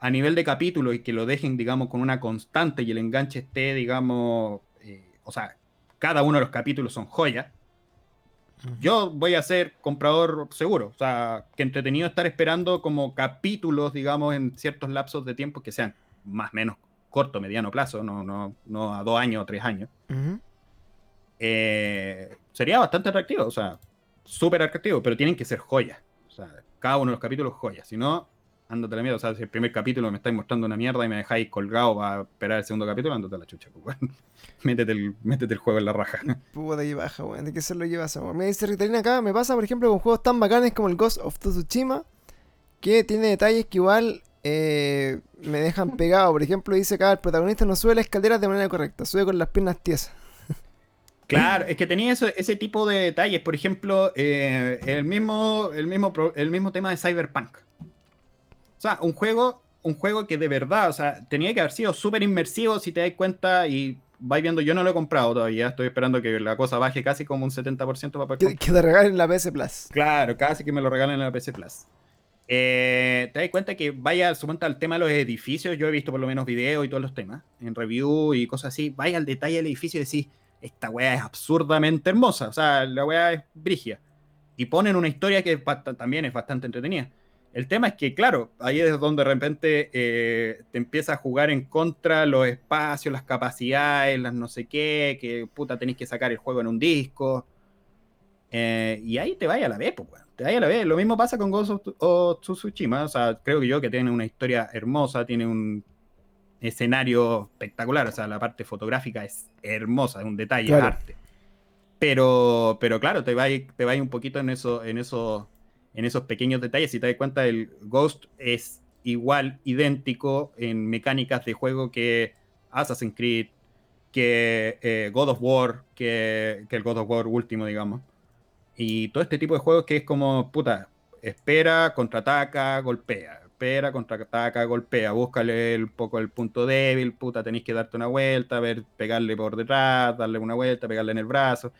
a nivel de capítulo y que lo dejen, digamos, con una constante y el enganche esté, digamos, eh, o sea, cada uno de los capítulos son joyas, yo voy a ser comprador seguro. O sea, que entretenido estar esperando como capítulos, digamos, en ciertos lapsos de tiempo que sean más o menos corto, mediano plazo, no, no, no a dos años o tres años. Eh, sería bastante atractivo, o sea, súper atractivo, pero tienen que ser joyas. O sea, cada uno de los capítulos joyas. Si no, ándate la mierda. O sea, si el primer capítulo me estáis mostrando una mierda y me dejáis colgado para esperar el segundo capítulo, ándate la chucha, pues, [LAUGHS] métete, el, métete el juego en la raja. [LAUGHS] Puta de ahí baja, weón. ¿De qué se lo llevas, amor? Me dice Ritalina acá, me pasa, por ejemplo, con juegos tan bacanes como el Ghost of Tsushima, que tiene detalles que igual eh, me dejan [LAUGHS] pegado. Por ejemplo, dice acá, el protagonista no sube las escaleras de manera correcta, sube con las piernas tiesas. Claro, es que tenía eso, ese tipo de detalles. Por ejemplo, eh, el, mismo, el, mismo, el mismo tema de Cyberpunk. O sea, un juego, un juego que de verdad, o sea, tenía que haber sido súper inmersivo si te das cuenta y vais viendo, yo no lo he comprado todavía, estoy esperando que la cosa baje casi como un 70% para poder que, te regalen la PC Plus. Claro, casi que me lo regalen en la PC Plus. Eh, te das cuenta que vaya, suponte al tema de los edificios, yo he visto por lo menos videos y todos los temas, en review y cosas así, vaya al detalle del edificio y decís, esta weá es absurdamente hermosa, o sea, la weá es brigia. Y ponen una historia que también es bastante entretenida. El tema es que, claro, ahí es donde de repente eh, te empieza a jugar en contra los espacios, las capacidades, las no sé qué, que puta tenéis que sacar el juego en un disco. Eh, y ahí te vaya a la vez, pues, te vaya a la vez. Lo mismo pasa con Ghost of Tsushima. O sea, creo que yo que tiene una historia hermosa, tiene un escenario espectacular. O sea, la parte fotográfica es hermosa, es un detalle, arte. Pero, pero claro, te va te un poquito en eso, en eso en esos pequeños detalles. Si te das cuenta, el Ghost es igual, idéntico en mecánicas de juego que Assassin's Creed, que eh, God of War, que, el God of War último, digamos. Y todo este tipo de juegos que es como, puta, espera, contraataca, golpea. Espera, contraataca, golpea. Búscale un poco el punto débil, puta, tenéis que darte una vuelta, ver, pegarle por detrás, darle una vuelta, pegarle en el brazo.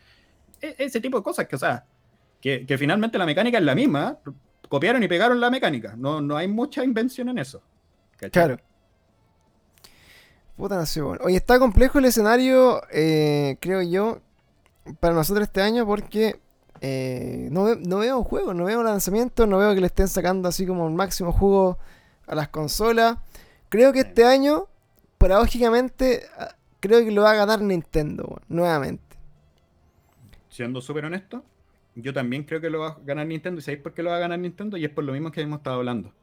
E, ese tipo de cosas que, o sea, que, finalmente la mecánica es la misma. Copiaron y pegaron la mecánica. No, no hay mucha invención en eso. Claro. Puta nación. Oye, está complejo el escenario, eh, creo yo, para nosotros este año porque eh, no, veo juegos, no veo lanzamientos, no veo que le estén sacando así como un máximo jugo a las consolas. Creo que este año, paradójicamente, ah, creo que lo va a ganar Nintendo, nuevamente. Siendo súper honesto, yo también creo que lo va a ganar Nintendo. ¿Y sabéis por qué lo va a ganar Nintendo? Y es por lo mismo que hemos estado hablando.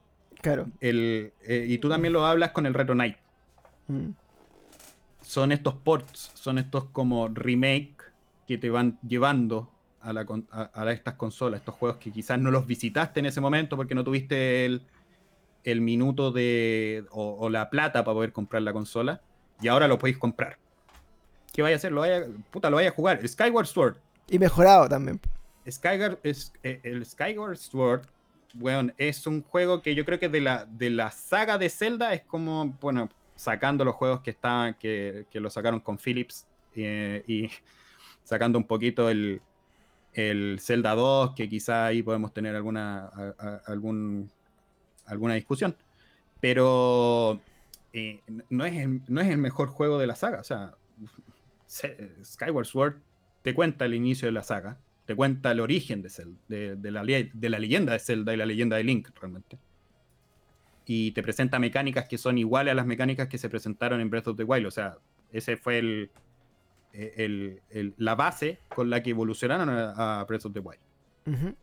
Claro. El, eh, y tú también lo hablas con el Retro Knight. Mm. Son estos ports, son estos como remake que te van llevando a, la, a, estas consolas, estos juegos que quizás no los visitaste en ese momento porque no tuviste el, el minuto de o, la plata para poder comprar la consola y ahora lo podéis comprar. ¿Qué vaya a hacer? Lo vaya, puta, lo vaya a jugar. Skyward Sword. Y mejorado también. Skyward, es, eh, el Skyward Sword bueno, es un juego que yo creo que de la, de la saga de Zelda es como, bueno, sacando los juegos que estaban, que, que lo sacaron con Philips eh, y [LAUGHS] sacando un poquito el, el Zelda 2, que quizá ahí podemos tener alguna, algún, alguna discusión. Pero eh, no, es el, no es el mejor juego de la saga. O sea, [LAUGHS] Skyward Sword te cuenta el inicio de la saga, te cuenta el origen de, Zelda, de, la, de la leyenda de Zelda y la leyenda de Link, realmente. Y te presenta mecánicas que son iguales a las mecánicas que se presentaron en Breath of the Wild. O sea, ese fue el, el, la base con la que evolucionaron a, Breath of the Wild.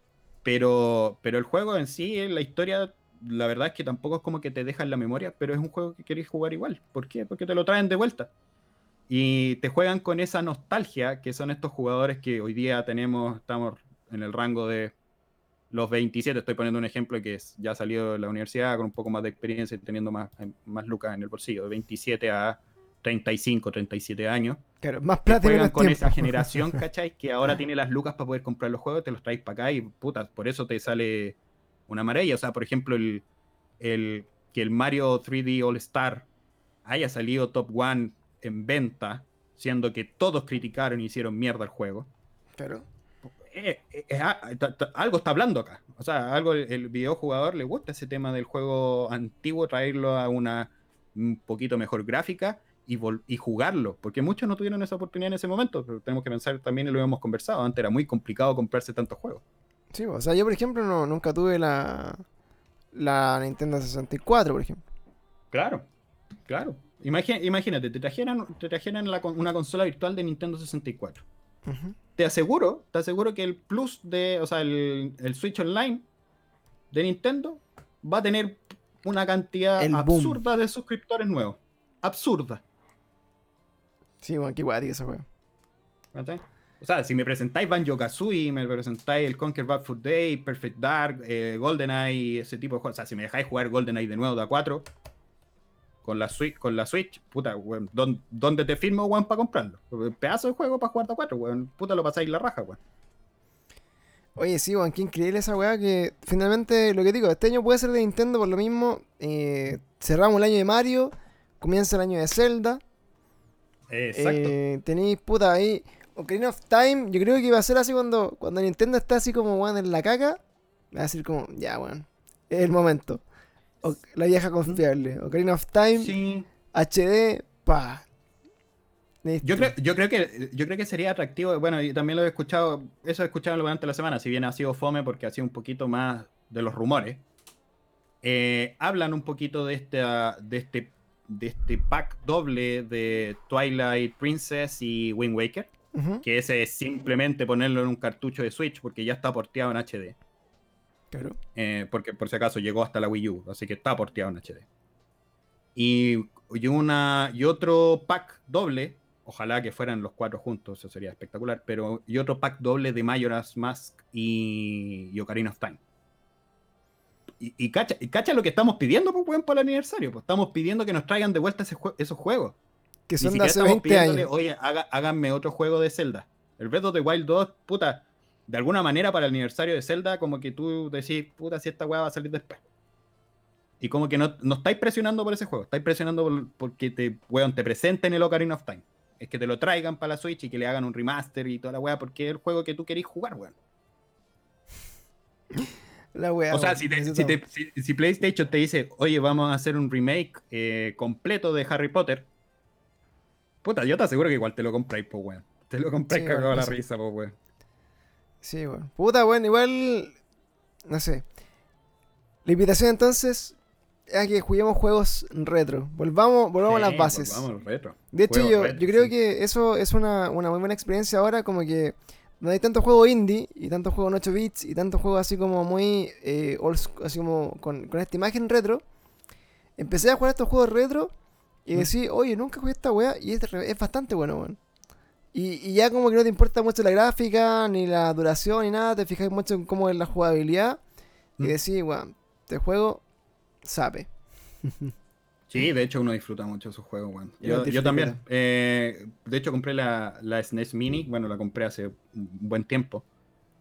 pero, pero el juego en sí, la historia, la verdad es que tampoco es como que te deja en la memoria, pero es un juego que querés jugar igual. ¿Por qué? Porque te lo traen de vuelta. Y te juegan con esa nostalgia que son estos jugadores que hoy día tenemos, estamos en el rango de los 27, estoy poniendo un ejemplo que es, ya salió de la universidad con un poco más de experiencia y teniendo más, más lucas en el bolsillo, de 27 a 35, 37 años. Claro, más plata que juegan con esa generación, [LAUGHS] ¿cachai? Que ahora tiene las lucas para poder comprar los juegos, te los traes para acá y puta, por eso te sale una maravilla. O sea, por ejemplo, el, el que el Mario 3D All Star haya salido top one en venta, siendo que todos criticaron y hicieron mierda el juego. Claro. Eh, eh, algo está hablando acá. O sea, algo el, el videojugador le gusta ese tema del juego antiguo, traerlo a una un poquito mejor gráfica y, jugarlo, porque muchos no tuvieron esa oportunidad en ese momento, pero tenemos que pensar también, y lo hemos conversado, antes era muy complicado comprarse tantos juegos. Sí, o sea, yo por ejemplo no, nunca tuve la, la Nintendo 64, por ejemplo. Claro, claro. Imagínate, te trajeran, te trajeran una consola virtual de Nintendo 64. Te aseguro, te aseguro que el plus de, o sea, el, Switch Online de Nintendo va a tener una cantidad absurda de suscriptores nuevos. Absurda. Sí, bueno, qué guay esa weón. O sea, si me presentáis Banjo Kazooie, me presentáis el Conquer Bad Food Day, Perfect Dark, eh, GoldenEye, ese tipo de juegos. O sea, si me dejáis jugar GoldenEye de nuevo de A4 con la Switch, con la Switch puta, weón, ¿dónde te firmo, weón, para comprarlo? Pedazo de juego para jugar de A4, weón. Puta, lo pasáis la raja, weón. Oye, sí, weón, qué increíble esa weá que finalmente, lo que digo, este año puede ser de Nintendo por lo mismo. Eh, cerramos el año de Mario, comienza el año de Zelda. Exacto. Eh, tenéis puta ahí. Ocarina of Time, yo creo que iba a ser así cuando, cuando Nintendo está así como weón en la caca. Va a decir como, ya weón, es el momento. La vieja confiable. Ocarina of Time, HD, pa. Yo creo, yo creo que yo creo que sería atractivo, bueno, y también lo he escuchado, eso he escuchado durante la semana, si bien ha sido fome porque ha sido un poquito más de los rumores. Eh, hablan un poquito de este, de este de este pack doble de Twilight Princess y Wind Waker. Que ese es simplemente ponerlo en un cartucho de Switch porque ya está porteado en HD. Claro. Eh, porque por si acaso llegó hasta la Wii U, así que está porteado en HD. Y, y, una, y otro pack doble, ojalá que fueran los cuatro juntos, eso sería espectacular, pero y otro pack doble de Majora's Mask y, y Ocarina of Time y, cacha, lo que estamos pidiendo pues, para el aniversario. Pues estamos pidiendo que nos traigan de vuelta esos juegos. Que son de hace 20 años. Oye, háganme otro juego de Zelda. El Breath of the Wild 2, puta, de alguna manera para el aniversario de Zelda, como que tú decís, puta, si esta weá va a salir después. Y como que no, no estáis presionando por ese juego, estáis presionando porque te, weón, te presenten el Ocarina of Time. Es que te lo traigan para la Switch y que le hagan un remaster y toda la weá, porque es el juego que tú querís jugar, weón. [LAUGHS] o sea, si, PlayStation te dice, oye, vamos a hacer un remake eh, completo de Harry Potter, puta, yo te aseguro que igual te lo compráis, pues, weón. Te lo compráis sí, cagado la risa, pues, weón. Sí, weón. Puta, weón, igual. No sé. La invitación entonces es a que juguemos juegos retro. Volvamos, volvamos a las bases. Volvamos retro. De hecho, yo, yo creo que eso es una, una muy buena experiencia ahora, como que donde hay tantos juegos indie y tantos juegos en 8 bits y tantos juegos así como muy eh, así como con, esta imagen retro, empecé a jugar estos juegos retro y mm. decía, oye, nunca jugué esta weá y es, es bastante bueno, weón. Y, ya como que no te importa mucho la gráfica, ni la duración, ni nada, te fijas mucho en cómo es la jugabilidad y mm. decís, weón, este juego sabe. [LAUGHS] Sí, de hecho uno disfruta mucho esos juegos, weón. Yo, también. Eh, de hecho compré la, la SNES Mini, bueno, la compré hace un buen tiempo.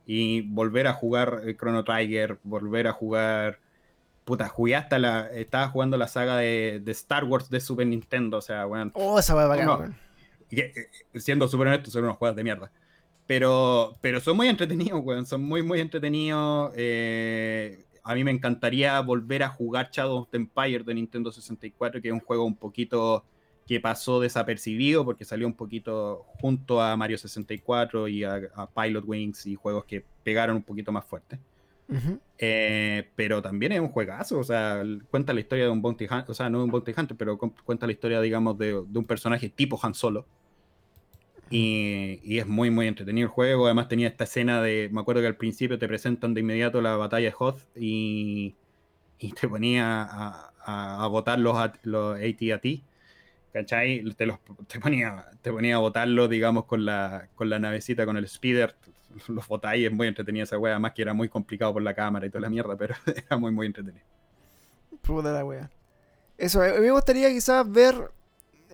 Y volver a jugar eh, Chrono Trigger, volver a jugar. Puta, jugué hasta la. Estaba jugando la saga de, de Star Wars de Super Nintendo, o sea, weón. Oh, esa weá bacán, No. Y que, eh, siendo súper honesto, son unos juegos de mierda. Pero, pero son muy entretenidos, weón. Son muy, muy entretenidos. Eh, a mí me encantaría volver a jugar Shadow of the Empire de Nintendo 64, que es un juego un poquito que pasó desapercibido porque salió un poquito junto a Mario 64 y a, a Pilot Wings y juegos que pegaron un poquito más fuerte. Ujú. Eh, pero también es un juegazo, o sea, cuenta la historia de un Bounty Hunter, o sea, no de un Bounty Hunter, pero cu- cuenta la historia, digamos, de, de un personaje tipo Han Solo. Y, es muy, muy entretenido el juego. Además, tenía esta escena de. Me acuerdo que al principio te presentan de inmediato la batalla de Hoth y, y te ponía a, a, a botar los, los AT-AT. ¿Cachai? Te, los, te, ponía, te ponía a botarlos, digamos, con la, con la navecita, con el speeder. [LAUGHS] Los botáis, es muy entretenida esa wea. Además, que era muy complicado por la cámara y toda la mierda, pero [LAUGHS] era muy, muy entretenido. Puta la wea. Eso, a mí me gustaría quizás ver,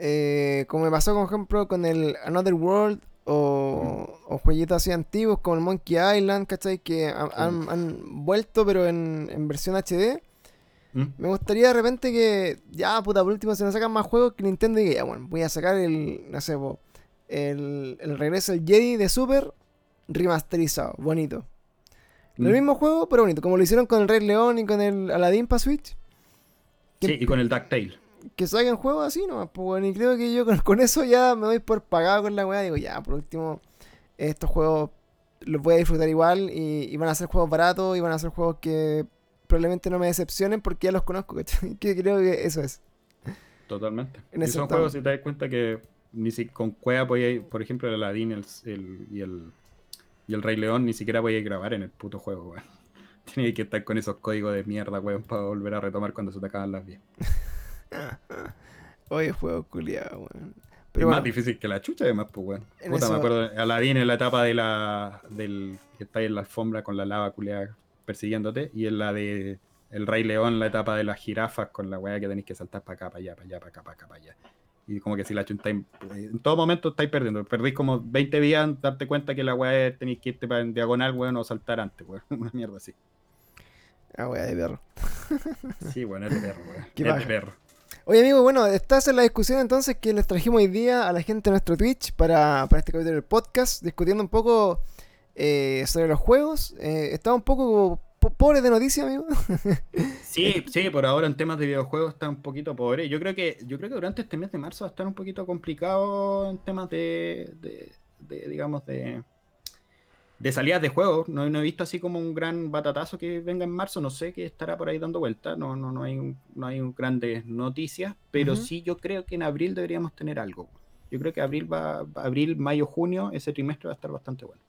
eh, como me pasó, por ejemplo, con el Another World o, o jueguitos así antiguos como el Monkey Island, ¿cachai? Que han, han- han vuelto, pero en, en versión HD. ¿Mm? Me gustaría de repente que, ya, puta, por último se nos sacan más juegos que Nintendo diga, ya, bueno, voy a sacar el, no sé, po, el, el regreso del Jedi de Super remasterizado, bonito. El ¿Mm? mismo juego, pero bonito, como lo hicieron con el Rey León y con el Aladdin para Switch. Sí, y con el DuckTale. Que saquen juegos así nomás, pues bueno, y creo que yo con, con eso ya me doy por pagado con la weá, digo, ya, por último, estos juegos los voy a disfrutar igual y, y van a ser juegos baratos y van a ser juegos que probablemente no me decepcionen porque ya los conozco. [LAUGHS] Que creo que eso es. Totalmente. En y son juegos, si te das cuenta que ni si con Cueva podía, por ejemplo, el Aladdin el, el- y, el, y el Rey León, ni siquiera podía grabar en el puto juego, weón. [LAUGHS] Tenía que estar con esos códigos de mierda, weón, para volver a retomar cuando se te acaban las vías. [LAUGHS] [LAUGHS] Oye, juego culiado, weón. Es Pero más bueno, difícil que la chucha, además, pues, weón. Puta, eso- me acuerdo, Aladdin en la etapa de la, del que está ahí en la alfombra con la lava culiada persiguiéndote, y en la de El Rey León, la etapa de las jirafas con la weá que tenéis que saltar para acá, para allá, para allá, para acá, para acá, para allá. Y como que si la chuntáis, en todo momento estáis perdiendo. Perdís como 20 días en darte cuenta que la weá tenéis que irte para en diagonal, weón, o saltar antes, weón. [LAUGHS] Una mierda así. ah, weá de perro. Sí, weón, es de perro, weón. [LAUGHS] Qué Es de perro. Oye, amigo, bueno, esta es la discusión entonces que les trajimos hoy día a la gente de nuestro Twitch para, para este capítulo del podcast, discutiendo un poco eh, sobre los juegos. Eh, estaba un poco po- pobres de noticias, amigo. [LAUGHS] Sí, sí, por ahora en temas de videojuegos está un poquito pobre. Yo creo que, yo creo que durante este mes de marzo va a estar un poquito complicado en temas de, de- de, digamos, de, de salidas de juegos. No, no he visto así como un gran batatazo que venga en marzo. No sé qué estará por ahí dando vuelta. No, no, no hay, un- no hay un- grandes noticias, pero sí yo creo que en abril deberíamos tener algo. Yo creo que abril va, abril, mayo, junio, ese trimestre va a estar bastante bueno.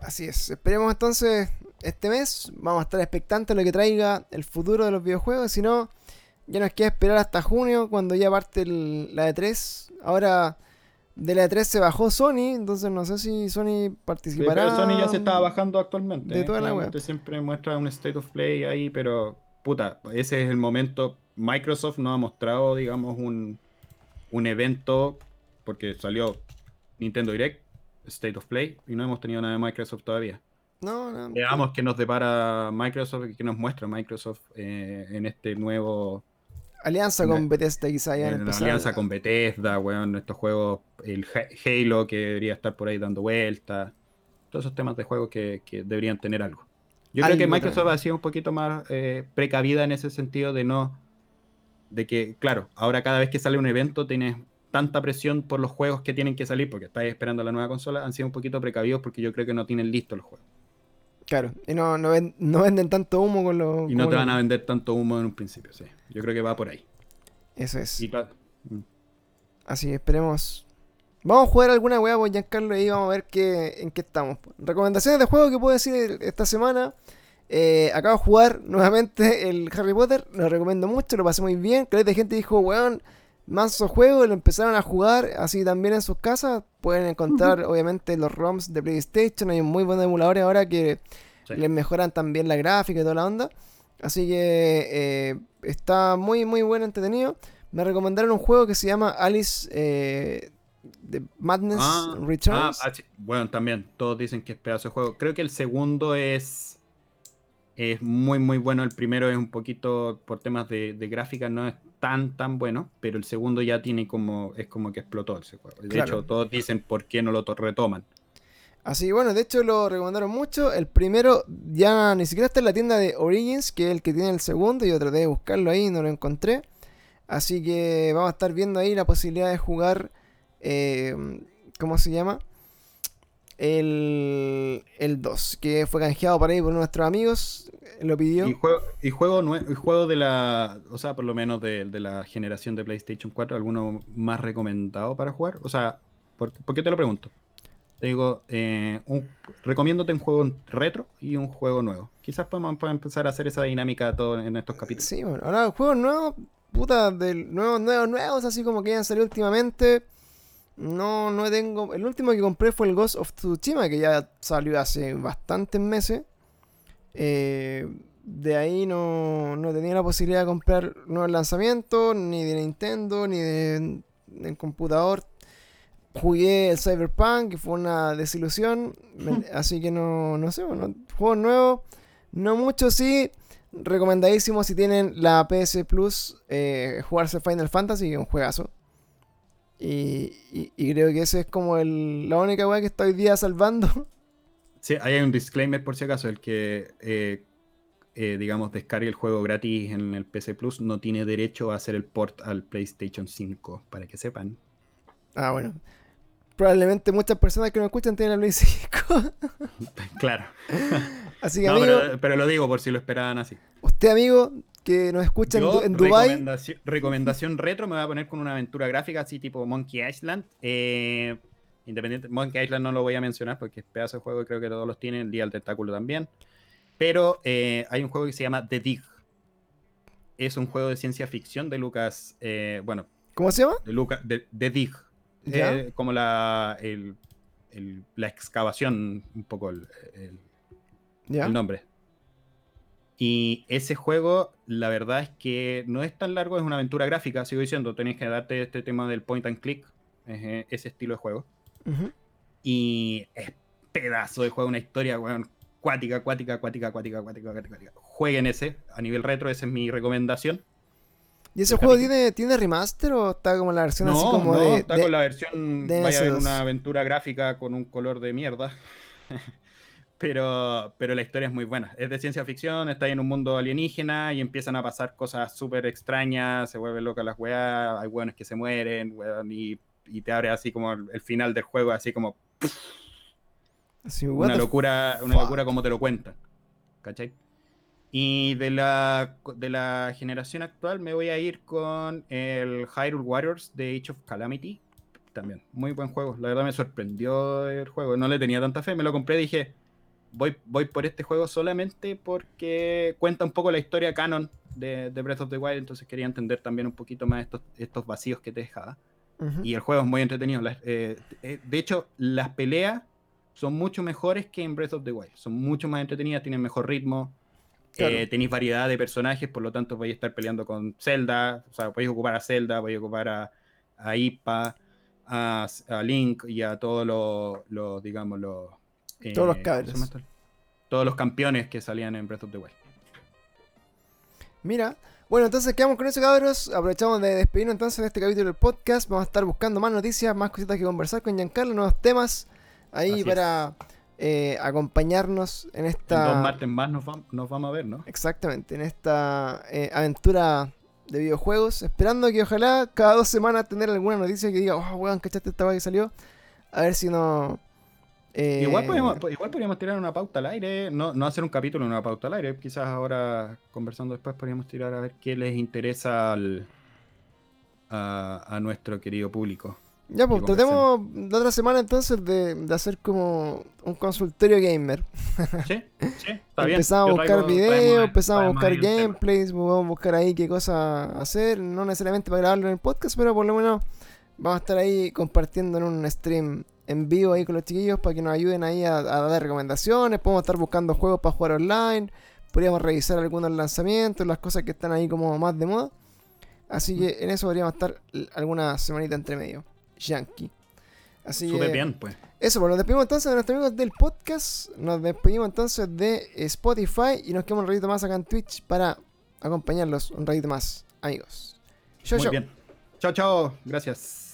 Así es, esperemos entonces este mes, vamos a estar expectantes a lo que traiga el futuro de los videojuegos, si no, ya nos queda esperar hasta junio cuando ya parte el- la E3. Ahora de la E3 se bajó Sony, entonces no sé si Sony Sí, participará. pero Sony ya se estaba bajando actualmente. de ¿eh? toda la Generalmente siempre muestra un state of play ahí, pero puta, ese es el momento. Microsoft no ha mostrado, digamos, un, un evento, porque salió Nintendo Direct, State of Play, y no hemos tenido nada de Microsoft todavía. No, no. Veamos qué nos depara Microsoft y qué nos muestra Microsoft eh, en este nuevo Alianza con Bethesda quizá ya en empezar alianza con Bethesda, weón, estos juegos, el Ha- Halo que debería estar por ahí dando vueltas, todos esos temas de juegos que, que deberían tener algo. Yo creo que Microsoft también. ha sido un poquito más eh, precavida en ese sentido de no, de que, claro, ahora cada vez que sale un evento tienes tanta presión por los juegos que tienen que salir porque estáis esperando la nueva consola, han sido un poquito precavidos porque yo creo que no tienen listos los juegos. Claro, y no, no, ven- no venden tanto humo con los... Y no con te van a vender tanto humo en un principio, sí. Yo creo que va por ahí. Eso es. Y ta- mm. Así que esperemos. Vamos a jugar alguna weá, pues Giancarlo, y vamos a ver qué, en qué estamos. Recomendaciones de juego que puedo decir esta semana. Eh, acabo de jugar [LAUGHS] nuevamente el Harry Potter, lo recomiendo mucho, lo pasé muy bien. Creo que gente dijo, weón, manso juego, lo empezaron a jugar así también en sus casas. Pueden encontrar, obviamente, los ROMs de PlayStation. Hay muy buen emuladores ahora que Sí. les mejoran también la gráfica y toda la onda. Así que eh, está muy, muy bueno, entretenido. Me recomendaron un juego que se llama Alice eh, Madness Ah, Returns. ah, ah. Bueno, también, todos dicen que es pedazo de juego. Creo que el segundo es, es muy, muy bueno. El primero es un poquito, por temas de, de gráfica, no es tan, tan bueno, pero el segundo ya tiene como, es como que explotó ese juego. De Claro. hecho, todos dicen por qué no lo to- retoman. Así que bueno, de hecho lo recomendaron mucho. El primero ya ni siquiera está en la tienda de Origins, que es el que tiene el segundo. Yo traté de buscarlo ahí y no lo encontré. Así que vamos a estar viendo ahí la posibilidad de jugar. eh, ¿Cómo se llama? El, el 2, que fue canjeado por ahí por nuestros amigos. Lo pidió. Y juego, y juego, nue- y juego de la, o sea, por lo menos de, de la generación de PlayStation 4, ¿alguno más recomendado para jugar? O sea, ¿por, por qué te lo pregunto? Te digo, eh, un, recomiéndote un juego retro y un juego nuevo. Quizás podemos, podemos empezar a hacer esa dinámica todo en estos capítulos. Sí, bueno, ahora juegos nuevos, puta, del nuevos, nuevos, nuevos, así como que hayan salido últimamente. No, no tengo. El último que compré fue el Ghost of Tsushima, que ya salió hace bastantes meses. Eh, de ahí no, no tenía la posibilidad de comprar nuevos lanzamientos, ni de Nintendo, ni de, computador. Jugué el Cyberpunk, que fue una desilusión. me- así que no, no sé, bueno, juegos nuevos. No mucho, sí. Recomendadísimo si tienen la PS Plus eh, jugarse Final Fantasy, que un juegazo. Y, y- y creo que ese es como el, la única weá que está hoy día salvando. [LAUGHS] Sí, hay un disclaimer por si acaso, el que, eh, eh, digamos, descargue el juego gratis en el PC Plus no tiene derecho a hacer el port al PlayStation 5, para que sepan. Ah, bueno. Probablemente muchas personas que nos escuchan tienen la Play 5. [LAUGHS] claro. [LAUGHS] Así que, No, amigo, pero, pero lo digo por si lo esperaban así. usted, amigo, que nos escucha Yo, en Dubai recomendación, recomendación retro, me voy a poner con una aventura gráfica así tipo Monkey Island. Eh, independiente, Monkey Island no lo voy a mencionar porque es pedazo de juego y creo que todos los tienen, el Día del Tentáculo también. Pero eh, hay un juego que se llama The Dig. Es un juego de ciencia ficción de Lucas, eh, bueno, ¿Cómo se llama? de Lucas, de, The Dig. Eh, como la, el- el- la excavación, un poco el- el, ¿Ya? el nombre. Y ese juego, la verdad es que no es tan largo, es una aventura gráfica, sigo diciendo, tenéis que darte este tema del point and click, es, ese estilo de juego. Y es pedazo de juego, una historia, weón, cuática, cuática, acuática, acuática, acuática, acuática, acuática. Jueguen ese, a nivel retro, esa es mi recomendación. ¿Y ese juego tiene, tiene remaster o está como la versión así No, como no, de, está de- con la versión, de vaya a MS2. una aventura gráfica con un color de mierda. [LAUGHS] pero, pero la historia es muy buena. Es de ciencia ficción, está en un mundo alienígena y empiezan a pasar cosas súper extrañas, se vuelven locas las weas, hay weones que se mueren, weón, y, y te abre así como el, el final del juego, así como what una the locura, una fuck? locura como te lo cuentan. ¿Cachai? Y de la, de la generación actual me voy a ir con el Hyrule Warriors de Age of Calamity. También, muy buen juego. La verdad me sorprendió el juego. No le tenía tanta fe. Me lo compré y dije, voy, voy por este juego solamente porque cuenta un poco la historia canon de, de Breath of the Wild. Entonces quería entender también un poquito más estos, estos vacíos que te dejaba. Y el juego es muy entretenido. Las- eh, eh, de hecho, las peleas son mucho mejores que en Breath of the Wild. Son mucho más entretenidas, tienen mejor ritmo. Claro. eh, tenéis variedad de personajes, por lo tanto vais a estar peleando con Zelda. O sea, podéis ocupar a Zelda, podéis ocupar a, a Ipa, a, a Link y a todos los, los, digamos, los... eh, Todos los. Todos los campeones que salían en Breath of the Wild. Mira. Bueno, entonces quedamos con eso, cabros. Aprovechamos de despedirnos entonces de este capítulo del podcast. Vamos a estar buscando más noticias, más cositas que conversar con Giancarlo, nuevos temas ahí Así para eh, acompañarnos en En esta. dos martes más nos, vam- nos vamos a ver, ¿no? Exactamente, en esta eh, aventura de videojuegos. Esperando que ojalá cada dos semanas tener alguna noticia que diga, oh, weón, ¿cachaste esta que salió? A ver si no. Eh, Igual, podríamos, igual podríamos tirar una pauta al aire, no, no hacer un capítulo, una pauta al aire. Quizás ahora, conversando después, podríamos tirar a ver qué les interesa al, a, a nuestro querido público. Ya, pues tratemos la otra semana entonces de, de hacer como un consultorio gamer. Sí, sí, [LAUGHS] está bien. empezamos a buscar videos, empezamos a buscar gameplays, vamos a buscar ahí qué cosas hacer. No necesariamente para grabarlo en el podcast, pero por lo menos vamos a estar ahí compartiendo en un stream en vivo ahí con los chiquillos para que nos ayuden ahí a, a dar recomendaciones. Podemos estar buscando juegos para jugar online. Podríamos revisar algunos lanzamientos, las cosas que están ahí como más de moda. Así que en eso podríamos estar alguna semanita entre medio. Yankee. Así Súper que, bien, pues. Eso, pues nos despedimos entonces de nuestros amigos del podcast. Nos despedimos entonces de Spotify y nos quedamos un ratito más acá en Twitch para acompañarlos un ratito más, amigos. Chau. bien. Chao, chao. Gracias.